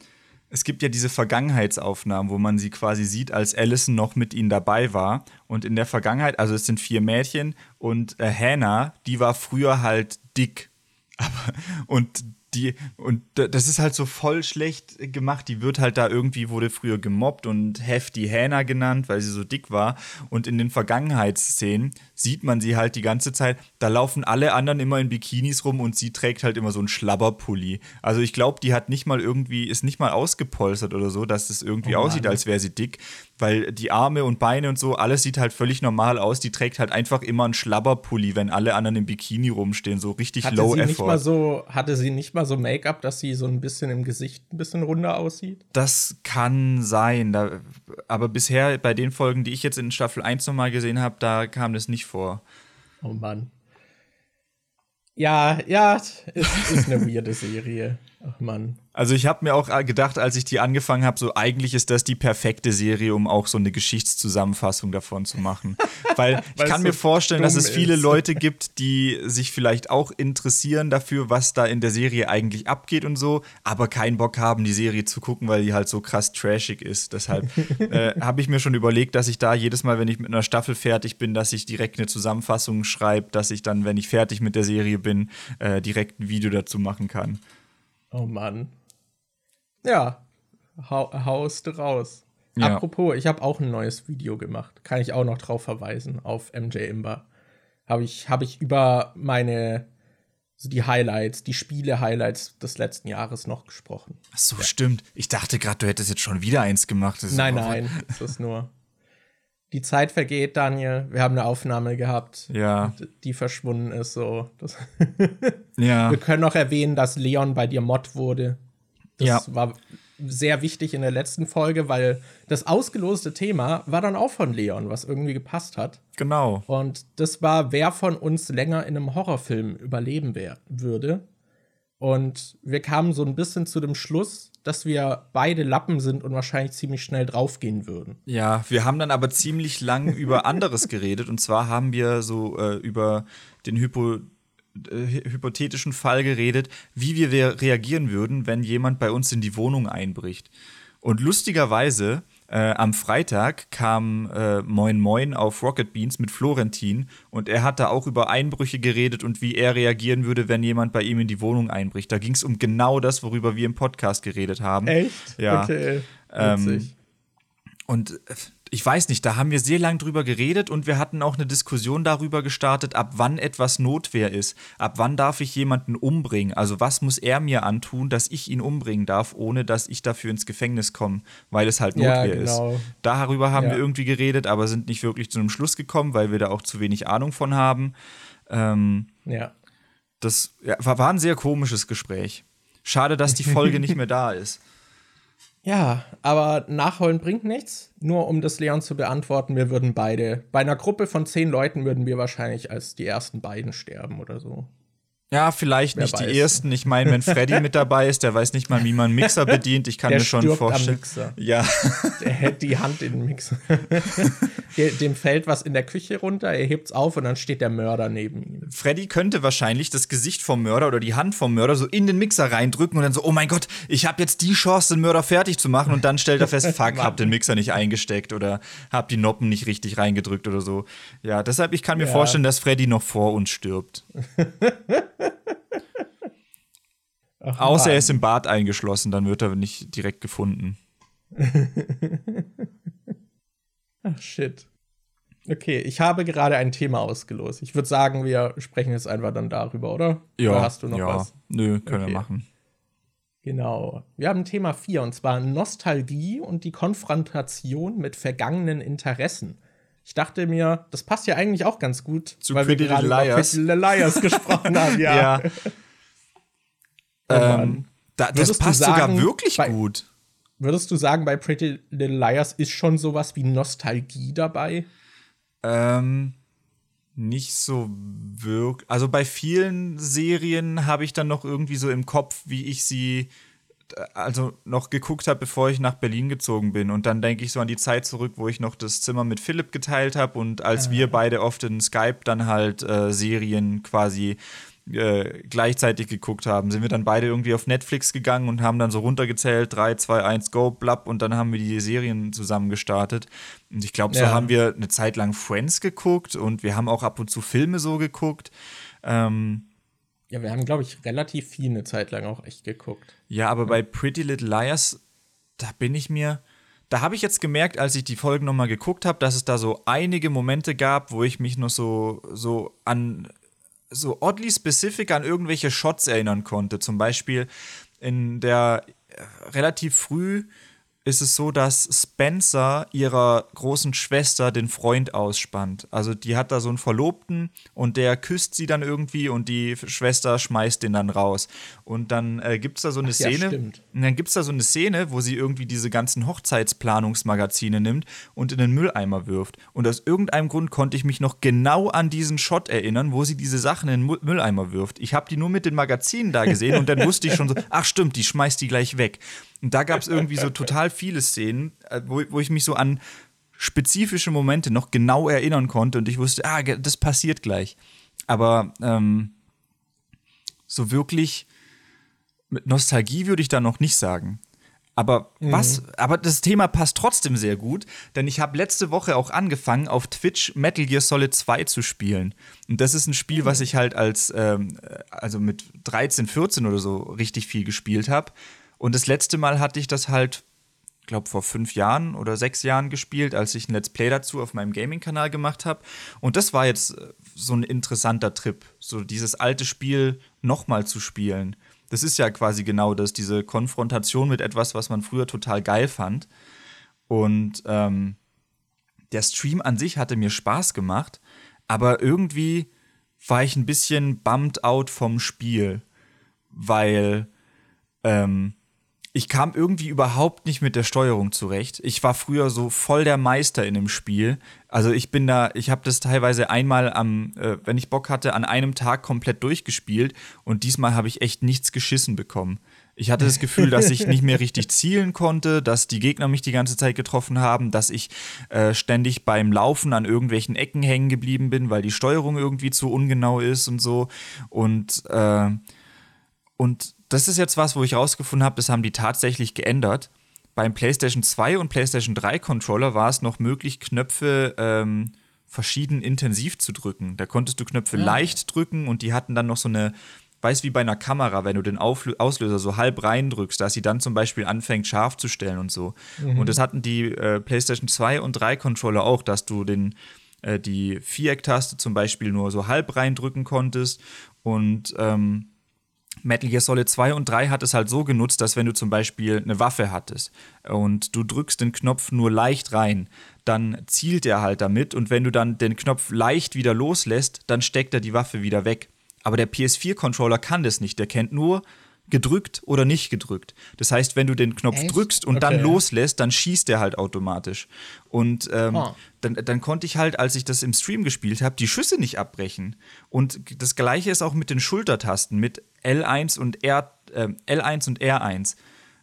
es gibt ja diese Vergangenheitsaufnahmen, wo man sie quasi sieht, als Allison noch mit ihnen dabei war. Und in der Vergangenheit, also es sind vier Mädchen und äh, Hannah, die war früher halt dick. Aber, und die, und das ist halt so voll schlecht gemacht. Die wird halt da irgendwie, wurde früher gemobbt und Hefty Hannah genannt, weil sie so dick war. Und in den Vergangenheitsszenen sieht man sie halt die ganze Zeit. Da laufen alle anderen immer in Bikinis rum und sie trägt halt immer so einen Schlabberpulli. Also ich glaube, die hat nicht mal irgendwie, ist nicht mal ausgepolstert oder so, dass es irgendwie oh aussieht, als wäre sie dick weil die Arme und Beine und so, alles sieht halt völlig normal aus. Die trägt halt einfach immer einen Schlabberpulli, wenn alle anderen im Bikini rumstehen, so richtig hatte low sie effort. Nicht mal so, hatte sie nicht mal so Make-up, dass sie so ein bisschen im Gesicht ein bisschen runder aussieht? Das kann sein, da, aber bisher bei den Folgen, die ich jetzt in Staffel 1 nochmal gesehen habe, da kam das nicht vor. Oh Mann. Ja, ja, es ist eine weirde Serie. Ach Mann. Also ich habe mir auch gedacht, als ich die angefangen habe, so eigentlich ist das die perfekte Serie, um auch so eine Geschichtszusammenfassung davon zu machen. Weil ich kann mir vorstellen, dass es viele ist. Leute gibt, die sich vielleicht auch interessieren dafür, was da in der Serie eigentlich abgeht und so, aber keinen Bock haben, die Serie zu gucken, weil die halt so krass trashig ist. Deshalb äh, habe ich mir schon überlegt, dass ich da jedes Mal, wenn ich mit einer Staffel fertig bin, dass ich direkt eine Zusammenfassung schreibe, dass ich dann, wenn ich fertig mit der Serie bin, äh, direkt ein Video dazu machen kann. Oh Mann. Ja, hau, haust raus. Ja. Apropos, ich habe auch ein neues Video gemacht. Kann ich auch noch drauf verweisen auf MJ Imba. Habe ich, hab ich über meine, so die Highlights, die Spiele-Highlights des letzten Jahres noch gesprochen. Ach so, ja. stimmt. Ich dachte gerade, du hättest jetzt schon wieder eins gemacht. nein, nein, das ist nur. Die Zeit vergeht, Daniel. Wir haben eine Aufnahme gehabt, ja. die verschwunden ist. So. Ja. Wir können noch erwähnen, dass Leon bei dir Mod wurde. Das ja. war sehr wichtig in der letzten Folge, weil das ausgeloste Thema war dann auch von Leon, was irgendwie gepasst hat. Genau. Und das war, wer von uns länger in einem Horrorfilm überleben wär, würde. Und wir kamen so ein bisschen zu dem Schluss, dass wir beide Lappen sind und wahrscheinlich ziemlich schnell draufgehen würden. Ja, wir haben dann aber ziemlich lang über anderes geredet. Und zwar haben wir so äh, über den Hypo äh, hypothetischen Fall geredet, wie wir reagieren würden, wenn jemand bei uns in die Wohnung einbricht. Und lustigerweise äh, am Freitag kam äh, Moin Moin auf Rocket Beans mit Florentin und er hat da auch über Einbrüche geredet und wie er reagieren würde, wenn jemand bei ihm in die Wohnung einbricht. Da ging es um genau das, worüber wir im Podcast geredet haben. Echt? Ja. Okay. Ähm, und äh, ich weiß nicht, da haben wir sehr lang drüber geredet und wir hatten auch eine Diskussion darüber gestartet, ab wann etwas Notwehr ist. Ab wann darf ich jemanden umbringen? Also was muss er mir antun, dass ich ihn umbringen darf, ohne dass ich dafür ins Gefängnis komme, weil es halt Notwehr ja, genau. ist. Darüber haben ja. wir irgendwie geredet, aber sind nicht wirklich zu einem Schluss gekommen, weil wir da auch zu wenig Ahnung von haben. Ähm, ja. Das ja, war ein sehr komisches Gespräch. Schade, dass die Folge nicht mehr da ist. Ja, aber nachholen bringt nichts. Nur um das Leon zu beantworten, wir würden beide, bei einer Gruppe von zehn Leuten würden wir wahrscheinlich als die ersten beiden sterben oder so. Ja, vielleicht Wer nicht weiß. die ersten. Ich meine, wenn Freddy mit dabei ist, der weiß nicht mal, wie man einen Mixer bedient. Ich kann Der mir schon vorstellen. Mixer. Ja, Er hält die Hand in den Mixer. Der- Dem fällt was in der Küche runter, er hebt's auf und dann steht der Mörder neben ihm. Freddy könnte wahrscheinlich das Gesicht vom Mörder oder die Hand vom Mörder so in den Mixer reindrücken und dann so, oh mein Gott, ich habe jetzt die Chance, den Mörder fertig zu machen. Und dann stellt er fest, fuck, hab den Mixer nicht eingesteckt oder hab die Noppen nicht richtig reingedrückt oder so. Ja, deshalb, ich kann mir Ja. vorstellen, dass Freddy noch vor uns stirbt. Ach, Außer er ist im Bad eingeschlossen, dann wird er nicht direkt gefunden. Ach, shit. Okay, ich habe gerade ein Thema ausgelost. Ich würde sagen, wir sprechen jetzt einfach dann darüber, oder? Oder hast du noch ja. was? Nö, können Okay. wir machen. Genau. Wir haben Thema 4 und zwar Nostalgie und die Konfrontation mit vergangenen Interessen. Ich dachte mir, das passt ja eigentlich auch ganz gut, Zu weil wir Pretty gerade Little über Liars. Pretty Little Liars gesprochen haben. Ja. Ja. Oh ähm, da, das passt sagen, sogar wirklich bei- gut. Würdest du sagen, bei Pretty Little Liars ist schon sowas wie Nostalgie dabei? Ähm, nicht so wirklich. Also bei vielen Serien habe ich dann noch irgendwie so im Kopf, wie ich sie also noch geguckt habe, bevor ich nach Berlin gezogen bin. Und dann denke ich so an die Zeit zurück, wo ich noch das Zimmer mit Philipp geteilt habe und als wir beide oft in Skype dann halt äh, Serien quasi äh, gleichzeitig geguckt haben, sind wir dann beide irgendwie auf Netflix gegangen und haben dann so runtergezählt, 3, 2, 1, go, blapp, und dann haben wir die Serien zusammen gestartet. Und ich glaube, so Ja. haben wir eine Zeit lang Friends geguckt und wir haben auch ab und zu Filme so geguckt. Ähm, Ja, wir haben, glaube ich, relativ viel eine Zeit lang auch echt geguckt. ja, aber bei Pretty Little Liars, da bin ich mir. Da habe ich jetzt gemerkt, als ich die Folgen nochmal geguckt habe, dass es da so einige Momente gab, wo ich mich noch so, so an so oddly specific an irgendwelche Shots erinnern konnte. Zum Beispiel in der äh, relativ früh ist es so, dass Spencer ihrer großen Schwester den Freund ausspannt. Also die hat da so einen Verlobten und der küsst sie dann irgendwie und die Schwester schmeißt den dann raus. Und dann äh, gibt es da so eine Ach ja, Szene. stimmt. Und dann gibt es da so eine Szene, wo sie irgendwie diese ganzen Hochzeitsplanungsmagazine nimmt und in den Mülleimer wirft. Und aus irgendeinem Grund konnte ich mich noch genau an diesen Shot erinnern, wo sie diese Sachen in den Mülleimer wirft. Ich habe die nur mit den Magazinen da gesehen und dann wusste ich schon so, ach stimmt, die schmeißt die gleich weg. Und da gab es irgendwie so total viele Szenen, äh, wo, wo ich mich so an spezifische Momente noch genau erinnern konnte und ich wusste, ah, das passiert gleich. Aber ähm, so wirklich mit Nostalgie würde ich da noch nicht sagen. Aber was, aber das Thema passt trotzdem sehr gut, denn ich habe letzte Woche auch angefangen, auf Twitch Metal Gear Solid 2 zu spielen. Und das ist ein Spiel, was ich halt als, ähm, äh, also mit 13, 14 oder so richtig viel gespielt habe. Und das letzte Mal hatte ich das halt, glaube vor fünf Jahren oder sechs Jahren gespielt, als ich ein Let's Play dazu auf meinem Gaming-Kanal gemacht habe. Und das war jetzt äh, so ein interessanter Trip, so dieses alte Spiel nochmal zu spielen. Das ist ja quasi genau das, diese Konfrontation mit etwas, was man früher total geil fand. Und ähm, der Stream an sich hatte mir Spaß gemacht, aber irgendwie war ich ein bisschen bummed out vom Spiel, weil ähm, ich kam irgendwie überhaupt nicht mit der Steuerung zurecht. Ich war früher so voll der Meister in dem Spiel. Also ich bin da, ich habe das teilweise einmal am, äh, wenn ich Bock hatte, an einem Tag komplett durchgespielt und diesmal habe ich echt nichts geschissen bekommen. Ich hatte das Gefühl, dass ich nicht mehr richtig zielen konnte, dass die Gegner mich die ganze Zeit getroffen haben, dass ich äh, ständig beim Laufen an irgendwelchen Ecken hängen geblieben bin, weil die Steuerung irgendwie zu ungenau ist und so. Und äh, und das ist jetzt was, wo ich rausgefunden habe, das haben die tatsächlich geändert. Beim PlayStation 2 und PlayStation 3 Controller war es noch möglich, Knöpfe ähm, verschieden intensiv zu drücken. Da konntest du Knöpfe leicht drücken und die hatten dann noch so eine, weiß wie bei einer Kamera, wenn du den Auflö Auslöser so halb reindrückst, dass sie dann zum Beispiel anfängt scharf zu stellen und so. Und das hatten die äh, PlayStation 2 und 3 Controller auch, dass du den äh, die Viereck-Taste zum Beispiel nur so halb reindrücken konntest und ähm, Metal Gear Solid 2 und 3 hat es halt so genutzt, dass wenn du zum Beispiel eine Waffe hattest und du drückst den Knopf nur leicht rein, dann zielt er halt damit und wenn du dann den Knopf leicht wieder loslässt, dann steckt er die Waffe wieder weg. Aber der PS4-Controller kann das nicht. Der kennt nur gedrückt oder nicht gedrückt. Das heißt, wenn du den Knopf Echt? drückst und Okay. dann loslässt, dann schießt der halt automatisch. Und ähm, Ah. dann, dann konnte ich halt, als ich das im Stream gespielt habe, die Schüsse nicht abbrechen. Und das gleiche ist auch mit den Schultertasten, mit L1 und R, ähm, L1 und R1.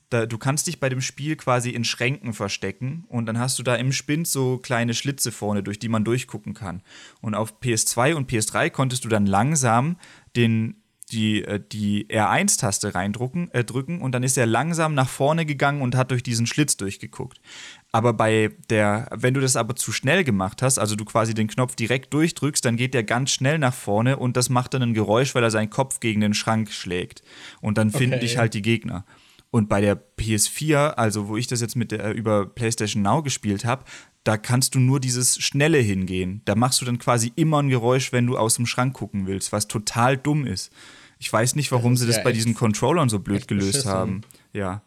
Da, du kannst dich bei dem Spiel quasi in Schränken verstecken und dann hast du da im Spind so kleine Schlitze vorne, durch die man durchgucken kann. Und auf PS2 und PS3 konntest du dann langsam den, die, äh, die R1-Taste reindrücken äh, drücken und dann ist er langsam nach vorne gegangen und hat durch diesen Schlitz durchgeguckt. Aber bei der, wenn du das aber zu schnell gemacht hast, also du quasi den Knopf direkt durchdrückst, dann geht der ganz schnell nach vorne und das macht dann ein Geräusch, weil er seinen Kopf gegen den Schrank schlägt. Und dann finden Okay. dich halt die Gegner. Und bei der PS4, also wo ich das jetzt mit der, über PlayStation Now gespielt habe, da kannst du nur dieses Schnelle hingehen. Da machst du dann quasi immer ein Geräusch, wenn du aus dem Schrank gucken willst, was total dumm ist. Ich weiß nicht, warum Das sie das ja bei diesen Controllern so blöd gelöst beschissen. haben. Ja.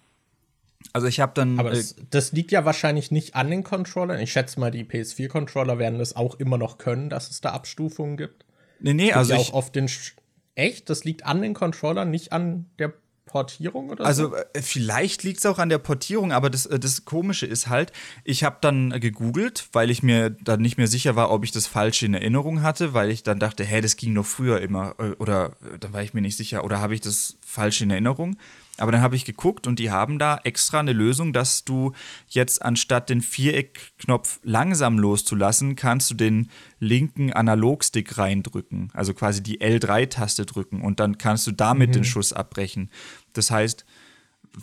Also ich habe dann. Aber äh, das, das liegt ja wahrscheinlich nicht an den Controllern. Ich schätze mal, die PS4-Controller werden das auch immer noch können, dass es da Abstufungen gibt. nee, nee, Also ja ich, auch auf den. Sch Echt? Das liegt an den Controllern, nicht an der Portierung oder so? Also vielleicht liegt es auch an der Portierung, aber das, äh, das Komische ist halt, ich habe dann äh, gegoogelt, weil ich mir dann nicht mehr sicher war, ob ich das falsch in Erinnerung hatte, weil ich dann dachte, hä, das ging doch früher immer. Oder da war ich mir nicht sicher, oder habe ich das falsch in Erinnerung? Aber dann habe ich geguckt und die haben da extra eine Lösung, dass du jetzt anstatt den Viereckknopf langsam loszulassen, kannst du den linken Analogstick reindrücken, also quasi die L3-Taste drücken und dann kannst du damit den Schuss abbrechen. Das heißt,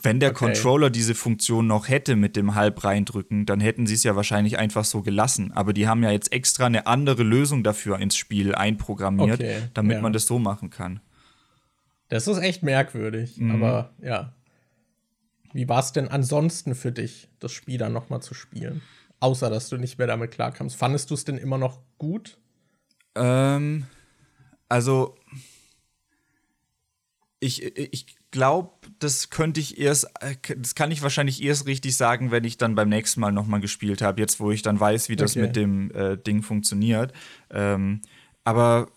wenn der Okay. Controller diese Funktion noch hätte mit dem halb reindrücken, dann hätten sie es ja wahrscheinlich einfach so gelassen. Aber die haben ja jetzt extra eine andere Lösung dafür ins Spiel einprogrammiert, Okay, damit ja. man das so machen kann. Das ist echt merkwürdig, Mhm. aber ja. Wie war es denn ansonsten für dich, das Spiel dann noch mal zu spielen? Außer, dass du nicht mehr damit klarkamst. Fandest du es denn immer noch gut? Ähm, also ich, ich glaube, das könnte ich erst, das kann ich wahrscheinlich erst richtig sagen, wenn ich dann beim nächsten Mal nochmal gespielt habe, jetzt wo ich dann weiß, wie das Okay. mit dem äh, Ding funktioniert. Ähm, aber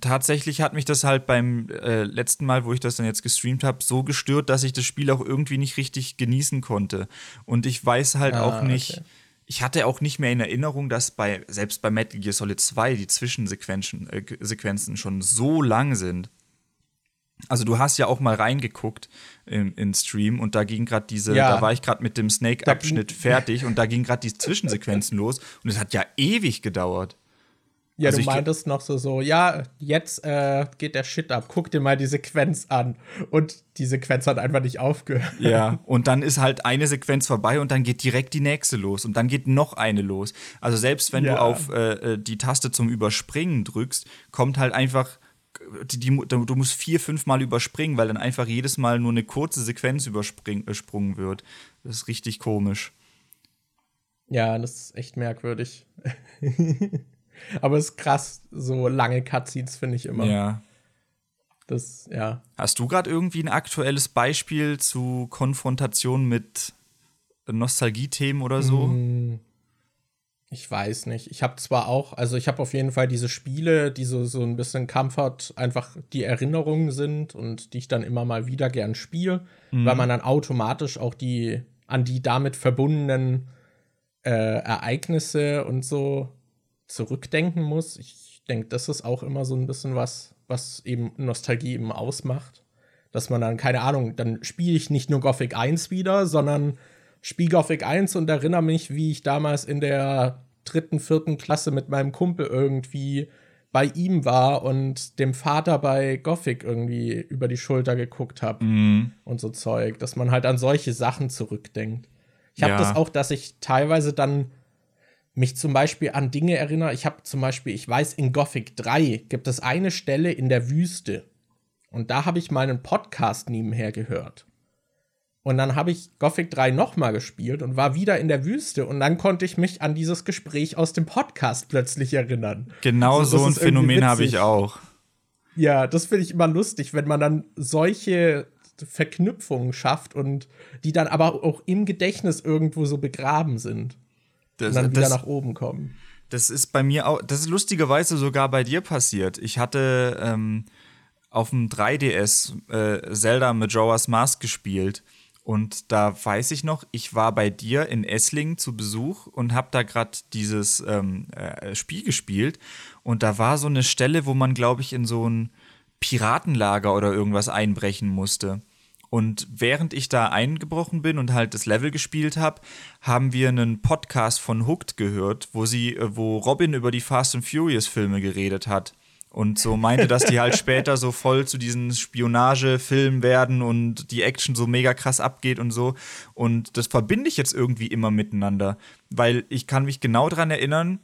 tatsächlich hat mich das halt beim äh, letzten Mal, wo ich das dann jetzt gestreamt habe, so gestört, dass ich das Spiel auch irgendwie nicht richtig genießen konnte. Und ich weiß halt Ah, auch nicht, okay. ich hatte auch nicht mehr in Erinnerung, dass bei, selbst bei Metal Gear Solid 2 die Zwischensequenzen äh, Sequenzen schon so lang sind. Also du hast ja auch mal reingeguckt im, in Stream und da ging gerade diese, Ja. da war ich gerade mit dem Snake-Abschnitt fertig und da ging gerade die Zwischensequenzen los und es hat ja ewig gedauert. Ja, Also du meintest noch so, so, ja, jetzt äh, geht der Shit ab. Guck dir mal die Sequenz an. Und die Sequenz hat einfach nicht aufgehört. Ja, und dann ist halt eine Sequenz vorbei und dann geht direkt die nächste los und dann geht noch eine los. Also selbst wenn Ja. du auf äh, äh, die Taste zum Überspringen drückst, kommt halt einfach die, die, du musst vier, fünf Mal überspringen, weil dann einfach jedes Mal nur eine kurze Sequenz übersprungen wird. Das ist richtig komisch. Ja, das ist echt merkwürdig. Aber es ist krass, so lange Cutscenes finde ich immer. Ja. Das, ja. Hast du gerade irgendwie ein aktuelles Beispiel zu Konfrontation mit Nostalgie-Themen oder so? Mm, Ich weiß nicht. Ich habe zwar auch, also ich habe auf jeden Fall diese Spiele, die so, so ein bisschen Comfort einfach die Erinnerungen sind und die ich dann immer mal wieder gern spiele, weil man dann automatisch auch die an die damit verbundenen äh, Ereignisse und so zurückdenken muss. Ich denke, das ist auch immer so ein bisschen was, was eben Nostalgie eben ausmacht. Dass man dann, keine Ahnung, dann spiele ich nicht nur Gothic 1 wieder, sondern spiele Gothic 1 und erinnere mich, wie ich damals in der dritten, vierten Klasse mit meinem Kumpel irgendwie bei ihm war und dem Vater bei Gothic irgendwie über die Schulter geguckt habe Mhm. und so Zeug, dass man halt an solche Sachen zurückdenkt. Ich habe Ja. das auch, dass ich teilweise dann mich zum Beispiel an Dinge erinnere. Ich habe zum Beispiel, ich weiß, in Gothic 3 gibt es eine Stelle in der Wüste. Und da habe ich mal einen Podcast nebenher gehört. Und dann habe ich Gothic 3 nochmal gespielt und war wieder in der Wüste. Und dann konnte ich mich an dieses Gespräch aus dem Podcast plötzlich erinnern. Genau Also, so ein Phänomen habe ich auch. Ja, das finde ich immer lustig, wenn man dann solche Verknüpfungen schafft und die dann aber auch im Gedächtnis irgendwo so begraben sind Das, dann wieder das, nach oben kommen. das ist bei mir auch, das ist lustigerweise sogar bei dir passiert. Ich hatte, ähm, auf dem 3DS äh, Zelda Majora's Mask gespielt. Und da weiß ich noch, ich war bei dir in Esslingen zu Besuch und habe da gerade dieses ähm, äh, Spiel gespielt. Und da war so eine Stelle, wo man, glaube ich, in so ein Piratenlager oder irgendwas einbrechen musste. Und während ich da eingebrochen bin und halt das Level gespielt habe, haben wir einen Podcast von Hooked gehört, wo sie, äh, wo Robin über die Fast and Furious Filme geredet hat. Und so meinte, dass die halt später so voll zu diesen Spionagefilmen werden und die Action so mega krass abgeht und so. Und das verbinde ich jetzt irgendwie immer miteinander. Weil ich kann mich genau daran erinnern,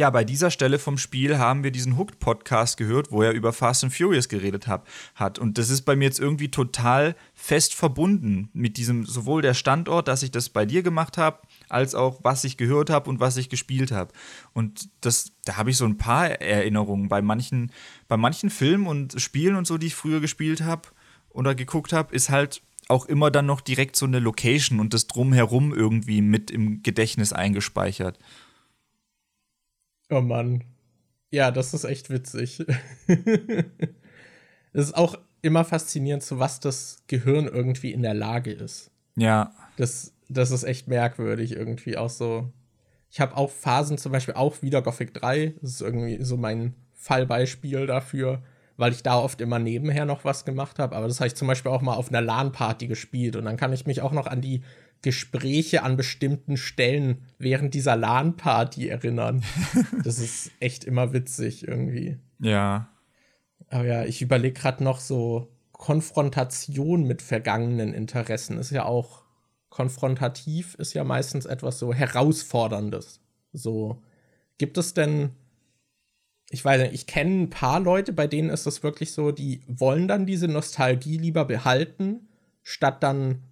ja, bei dieser Stelle vom Spiel haben wir diesen Hooked-Podcast gehört, wo er über Fast and Furious geredet hab, hat. Und das ist bei mir jetzt irgendwie total fest verbunden mit diesem, sowohl der Standort, dass ich das bei dir gemacht habe, als auch was ich gehört habe und was ich gespielt habe. Und das, da habe ich so ein paar Erinnerungen bei manchen, bei manchen Filmen und Spielen und so, die ich früher gespielt habe oder geguckt habe, ist halt auch immer dann noch direkt so eine Location und das drumherum irgendwie mit im Gedächtnis eingespeichert. Oh Mann. Ja, das ist echt witzig. Es ist auch immer faszinierend, zu was das Gehirn irgendwie in der Lage ist. Ja. Das, das ist echt merkwürdig irgendwie auch so. Ich habe auch Phasen, zum Beispiel auch wieder Gothic 3. Das ist irgendwie so mein Fallbeispiel dafür, weil ich da oft immer nebenher noch was gemacht habe. Aber das habe ich zum Beispiel auch mal auf einer LAN-Party gespielt. Und dann kann ich mich auch noch an die Gespräche an bestimmten Stellen während dieser LAN-Party erinnern. das ist echt immer witzig irgendwie. Ja. Aber ja, ich überlege gerade noch so Konfrontation mit vergangenen Interessen ist ja auch konfrontativ, ist ja meistens etwas so herausforderndes. So gibt es denn ich weiß nicht, ich kenne ein paar Leute, bei denen ist es wirklich so, die wollen dann diese Nostalgie lieber behalten, statt dann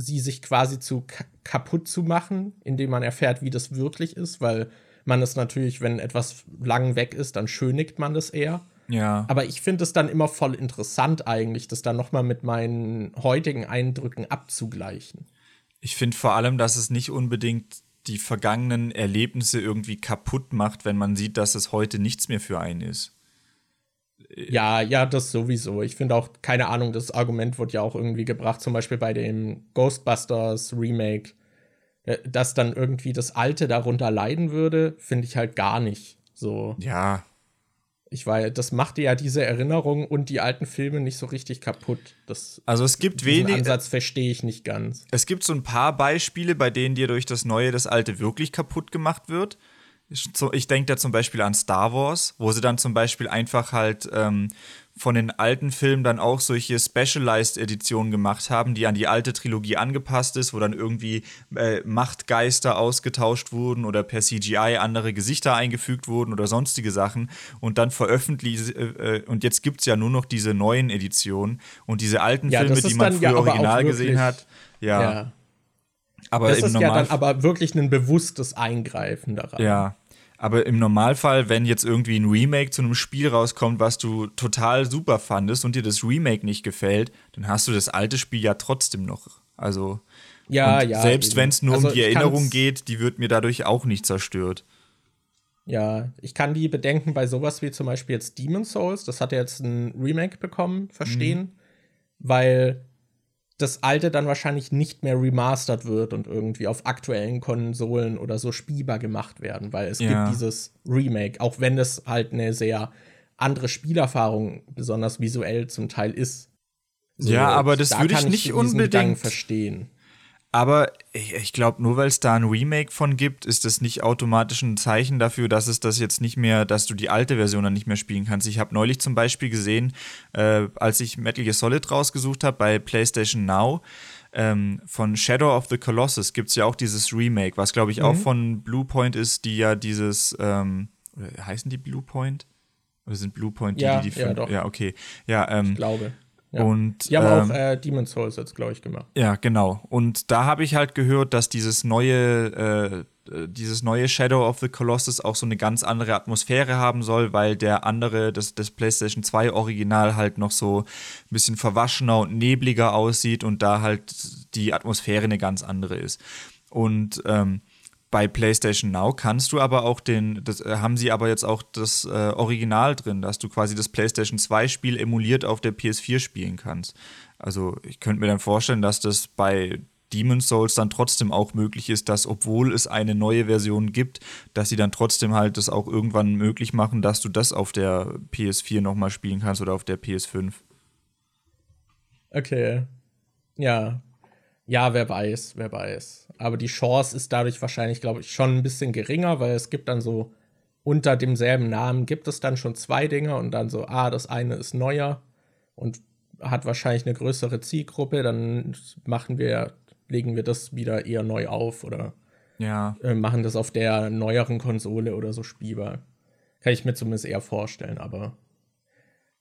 sie sich quasi zu kaputt zu machen, indem man erfährt, wie das wirklich ist, weil man es natürlich, wenn etwas lang weg ist, dann schönigt man das eher. Ja. Aber ich finde es dann immer voll interessant eigentlich, das dann noch mal mit meinen heutigen Eindrücken abzugleichen. Ich finde vor allem, dass es nicht unbedingt die vergangenen Erlebnisse irgendwie kaputt macht, wenn man sieht, dass es heute nichts mehr für einen ist. Ja, ja, das sowieso. Ich finde auch, keine Ahnung, das Argument wird ja auch irgendwie gebracht, zum Beispiel bei dem Ghostbusters Remake, äh, dass dann irgendwie das Alte darunter leiden würde, finde ich halt gar nicht. So. Ja. Ich weiß, das machte ja diese Erinnerung und die alten Filme nicht so richtig kaputt. Das, also es gibt wenig. Ansatz verstehe ich nicht ganz. Es gibt so ein paar Beispiele, bei denen dir durch das Neue das Alte wirklich kaputt gemacht wird. Ich denke da zum Beispiel an Star Wars, wo sie dann zum Beispiel einfach halt ähm, von den alten Filmen dann auch solche Specialized-Editionen gemacht haben, die an die alte Trilogie angepasst ist, wo dann irgendwie äh, Machtgeister ausgetauscht wurden oder per CGI andere Gesichter eingefügt wurden oder sonstige Sachen und dann veröffentlicht. Äh, äh, und jetzt gibt es ja nur noch diese neuen Editionen und diese alten ja, Filme, die man früher ja original gesehen hat. ja. ja. Aber das ist ja dann aber wirklich ein bewusstes Eingreifen daran. Ja. Aber im Normalfall, wenn jetzt irgendwie ein Remake zu einem Spiel rauskommt, was du total super fandest und dir das Remake nicht gefällt, dann hast du das alte Spiel ja trotzdem noch. Also ja, ja. Selbst wenn es nur also um die Erinnerung geht, die wird mir dadurch auch nicht zerstört. Ja, ich kann die Bedenken bei sowas wie zum Beispiel jetzt Demon's Souls, das hat ja jetzt ein Remake bekommen, verstehen, mhm. weil das alte dann wahrscheinlich nicht mehr remastert wird und irgendwie auf aktuellen Konsolen oder so spielbar gemacht werden, weil es ja. gibt dieses Remake, auch wenn es halt eine sehr andere Spielerfahrung, besonders visuell zum Teil ist. So, ja, aber das da würde ich nicht unbedingt verstehen. Aber ich, ich glaube, nur weil es da ein Remake von gibt, ist das nicht automatisch ein Zeichen dafür, dass es das jetzt nicht mehr, dass du die alte Version dann nicht mehr spielen kannst. Ich habe neulich zum Beispiel gesehen, äh, als ich Metal Gear Solid rausgesucht habe bei PlayStation Now, ähm, von Shadow of the Colossus gibt es ja auch dieses Remake, was glaube ich mhm. auch von Bluepoint ist, die ja dieses, ähm, heißen die Bluepoint? Oder sind Bluepoint die, ja, die, die ja, doch. ja, okay. Ja, ähm, ich glaube. Ja. Und, die haben ähm, auch äh, Demon's Souls jetzt, glaube ich, gemacht. Ja, genau. Und da habe ich halt gehört, dass dieses neue, äh, dieses neue Shadow of the Colossus auch so eine ganz andere Atmosphäre haben soll, weil der andere, das, das PlayStation 2 Original halt noch so ein bisschen verwaschener und nebliger aussieht und da halt die Atmosphäre eine ganz andere ist. Und ähm, bei PlayStation Now kannst du aber auch den, das äh, haben sie aber jetzt auch das äh, Original drin, dass du quasi das PlayStation 2 Spiel emuliert auf der PS4 spielen kannst. Also ich könnte mir dann vorstellen, dass das bei Demon's Souls dann trotzdem auch möglich ist, dass obwohl es eine neue Version gibt, dass sie dann trotzdem halt das auch irgendwann möglich machen, dass du das auf der PS4 nochmal spielen kannst oder auf der PS5. Okay. Ja. Ja, wer weiß, wer weiß. Aber die Chance ist dadurch wahrscheinlich, glaube ich, schon ein bisschen geringer, weil es gibt dann so unter demselben Namen gibt es dann schon zwei Dinge und dann so, ah, das eine ist neuer und hat wahrscheinlich eine größere Zielgruppe, dann machen wir, legen wir das wieder eher neu auf oder ja. äh, machen das auf der neueren Konsole oder so spielbar. Kann ich mir zumindest eher vorstellen, aber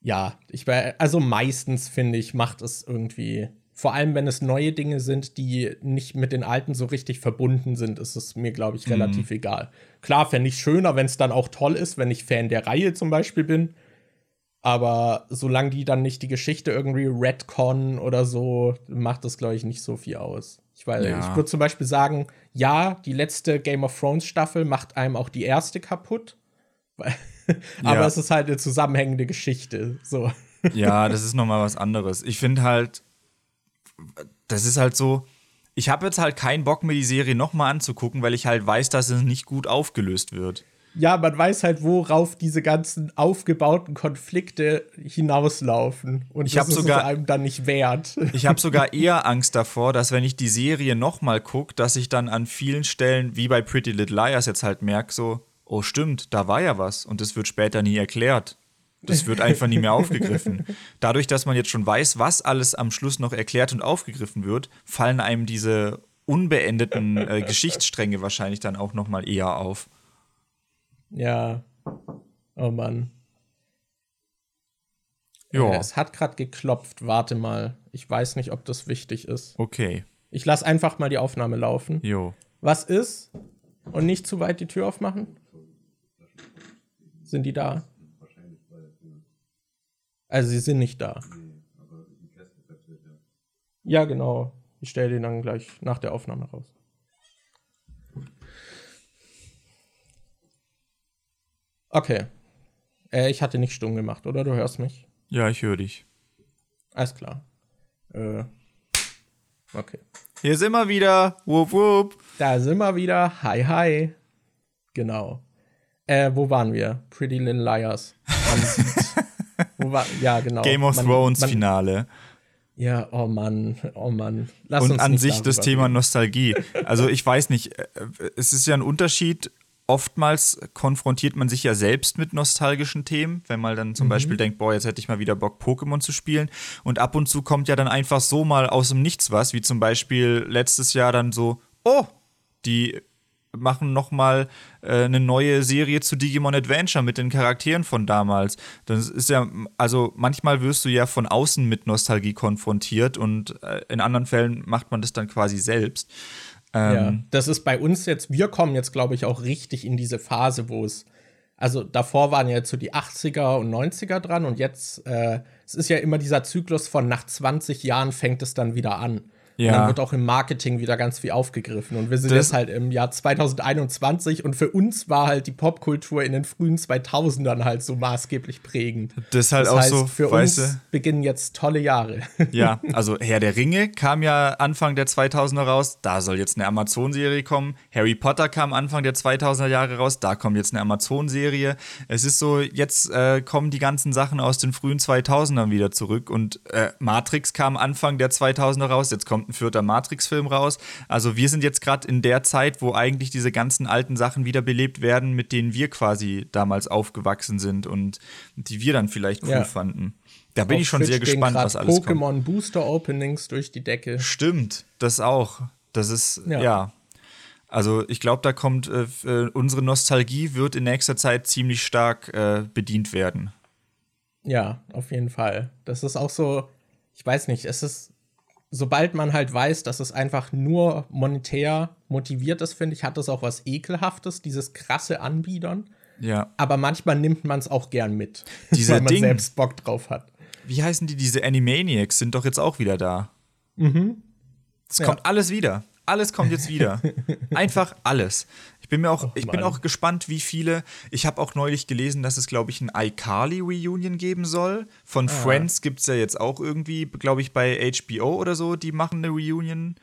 ja, ich also meistens finde ich, macht es irgendwie, vor allem wenn es neue Dinge sind, die nicht mit den alten so richtig verbunden sind, ist es mir, glaube ich, relativ mhm. egal. Klar fände ich schöner, wenn es dann auch toll ist, wenn ich Fan der Reihe zum Beispiel bin. Aber solange die dann nicht die Geschichte irgendwie Redcon oder so, macht das, glaube ich, nicht so viel aus. Ich, ja. ich würde zum Beispiel sagen, ja, die letzte Game of Thrones Staffel macht einem auch die erste kaputt. Aber ja. es ist halt eine zusammenhängende Geschichte. So. Ja, das ist nochmal was anderes. Ich finde halt, das ist halt so, ich habe jetzt halt keinen Bock, mir die Serie nochmal anzugucken, weil ich halt weiß, dass es nicht gut aufgelöst wird. Ja, man weiß halt, worauf diese ganzen aufgebauten Konflikte hinauslaufen. Und ich das ist sogar, einem dann nicht wert. Ich habe sogar eher Angst davor, dass wenn ich die Serie nochmal gucke, dass ich dann an vielen Stellen, wie bei Pretty Little Liars jetzt halt merke, so, oh stimmt, da war ja was und es wird später nie erklärt. Das wird einfach nie mehr aufgegriffen. Dadurch, dass man jetzt schon weiß, was alles am Schluss noch erklärt und aufgegriffen wird, fallen einem diese unbeendeten äh, Geschichtsstränge wahrscheinlich dann auch noch mal eher auf. Ja. Oh Mann. Ja. Äh, es hat gerade geklopft. Warte mal. Ich weiß nicht, ob das wichtig ist. Okay. Ich lasse einfach mal die Aufnahme laufen. Jo. Was ist? Und nicht zu weit die Tür aufmachen? Sind die da? Also sie sind nicht da. Ja, genau. Ich stelle den dann gleich nach der Aufnahme raus. Okay. Äh, ich hatte nicht stumm gemacht, oder? Du hörst mich? Ja, ich höre dich. Alles klar. Äh, okay. Hier sind wir wieder. Wupp, wupp. Da sind wir wieder. Hi, hi. Genau. Äh, wo waren wir? Pretty Little Liars. war, ja, genau. Game of man, Thrones man, Finale. Ja, oh Mann, oh Mann. Lass Und an sich das Thema reden. Nostalgie. Also ich weiß nicht, äh, es ist ja ein Unterschied. Oftmals konfrontiert man sich ja selbst mit nostalgischen Themen, wenn man dann zum mhm. Beispiel denkt, boah, jetzt hätte ich mal wieder Bock, Pokémon zu spielen. Und ab und zu kommt ja dann einfach so mal aus dem Nichts was, wie zum Beispiel letztes Jahr dann so, oh, die machen noch mal äh, eine neue Serie zu Digimon Adventure mit den Charakteren von damals. Das ist ja, also manchmal wirst du ja von außen mit Nostalgie konfrontiert und äh, in anderen Fällen macht man das dann quasi selbst. Ähm, ja, das ist bei uns jetzt, wir kommen jetzt, glaube ich, auch richtig in diese Phase, wo es, also davor waren ja jetzt so die 80er und 90er dran und jetzt, äh, es ist ja immer dieser Zyklus von nach 20 Jahren fängt es dann wieder an. Ja. Und dann wird auch im Marketing wieder ganz viel aufgegriffen. Und wir sind das jetzt halt im Jahr 2021 und für uns war halt die Popkultur in den frühen 2000ern halt so maßgeblich prägend. Das halt das auch heißt, so, für uns du? beginnen jetzt tolle Jahre. Ja, also Herr der Ringe kam ja Anfang der 2000er raus, da soll jetzt eine Amazon-Serie kommen. Harry Potter kam Anfang der 2000er Jahre raus, da kommt jetzt eine Amazon-Serie. Es ist so, jetzt äh, kommen die ganzen Sachen aus den frühen 2000ern wieder zurück und äh, Matrix kam Anfang der 2000er raus, jetzt kommt ein vierter Matrix-Film raus. Also wir sind jetzt gerade in der Zeit, wo eigentlich diese ganzen alten Sachen wiederbelebt werden, mit denen wir quasi damals aufgewachsen sind und die wir dann vielleicht cool ja. fanden. Da bin Auf ich schon Twitch sehr gespannt, was alles Pokémon kommt. Pokémon Booster Openings durch die Decke. Stimmt, das auch. Das ist ja. ja. Also ich glaube, da kommt äh, äh, unsere Nostalgie wird in nächster Zeit ziemlich stark äh, bedient werden. Ja, auf jeden Fall. Das ist auch so, ich weiß nicht, es ist sobald man halt weiß, dass es einfach nur monetär motiviert ist, finde ich, hat das auch was Ekelhaftes, dieses krasse Anbiedern. Ja. Aber manchmal nimmt man es auch gern mit, Diese weil man Ding, selbst Bock drauf hat. Wie heißen die? Diese Animaniacs sind doch jetzt auch wieder da. Mhm. Es kommt alles wieder. Alles kommt jetzt wieder. Einfach alles. Ich bin mir auch, oh, ich bin auch gespannt, wie viele. Ich habe auch neulich gelesen, dass es, glaube ich, ein iCarly Reunion geben soll. Von ah. Friends gibt es ja jetzt auch irgendwie, glaube ich, bei HBO oder so, die machen eine Reunion.